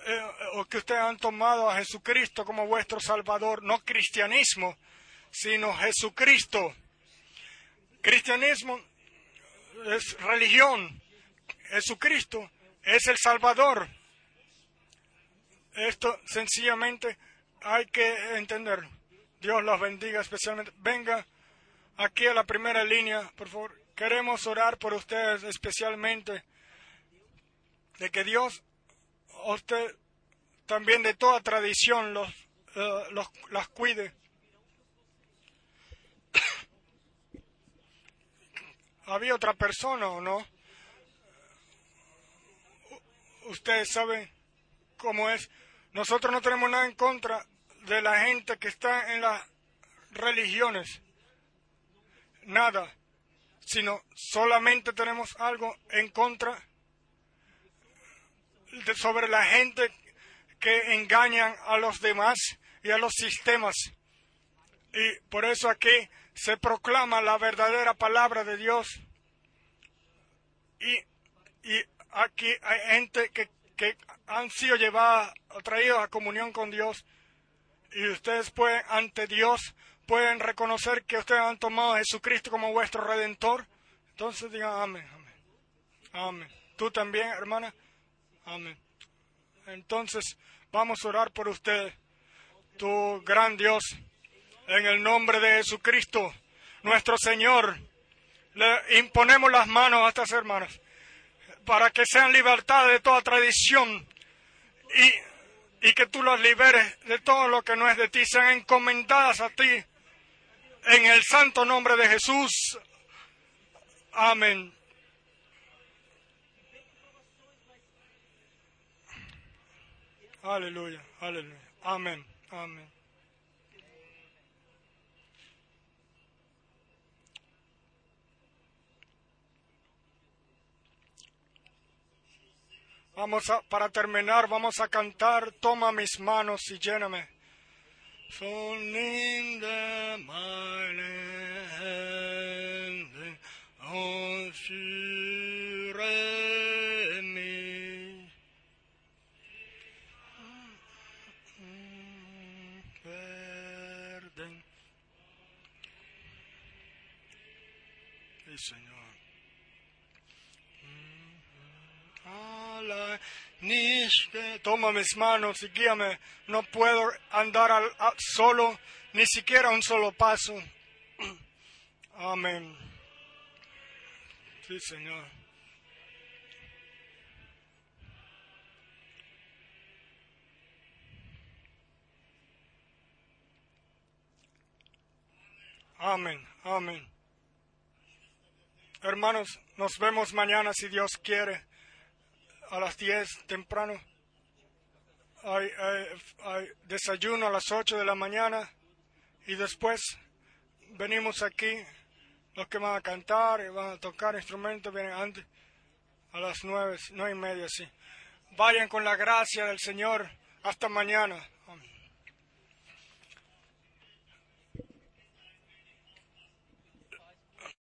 eh, o que ustedes han tomado a Jesucristo como vuestro Salvador, no cristianismo, sino Jesucristo. Cristianismo es religión, Jesucristo es el Salvador. Esto sencillamente hay que entender. Dios los bendiga especialmente. Venga aquí a la primera línea, por favor. Queremos orar por ustedes especialmente. De que Dios, usted también de toda tradición, los, eh, los- las cuide. ¿Había otra persona o no? Ustedes saben cómo es. Nosotros no tenemos nada en contra de la gente que está en las religiones. Nada. Sino solamente tenemos algo en contra sobre la gente que engañan a los demás y a los sistemas. Y por eso aquí se proclama la verdadera palabra de Dios. Y, y aquí hay gente que, que han sido llevadas traídos a comunión con Dios y ustedes pueden, ante Dios, pueden reconocer que ustedes han tomado a Jesucristo como vuestro redentor. Entonces digan amén, amén. Amén. Tú también, hermana. Amén. Entonces, vamos a orar por ustedes. Tu gran Dios, en el nombre de Jesucristo, nuestro Señor, le imponemos las manos a estas hermanas para que sean libertadas de toda tradición y, y que tú las liberes de todo lo que no es de ti, sean encomendadas a ti en el santo nombre de Jesús. Amén. Aleluya, aleluya. Amén, amén. Vamos a, para terminar, vamos a cantar Toma mis manos y lléname. Sí, Señor. Ala, Nishke, toma mis manos y guíame. No puedo andar al, solo, ni siquiera un solo paso. Amén. Sí, Señor. Amén, amén. Hermanos, nos vemos mañana si Dios quiere, a las 10 temprano. Hay, desayuno a las 8 de la mañana y después venimos aquí. Los que van a cantar y van a tocar instrumentos vienen antes, a las 9, nueve y media, sí. Vayan con la gracia del Señor. Hasta mañana.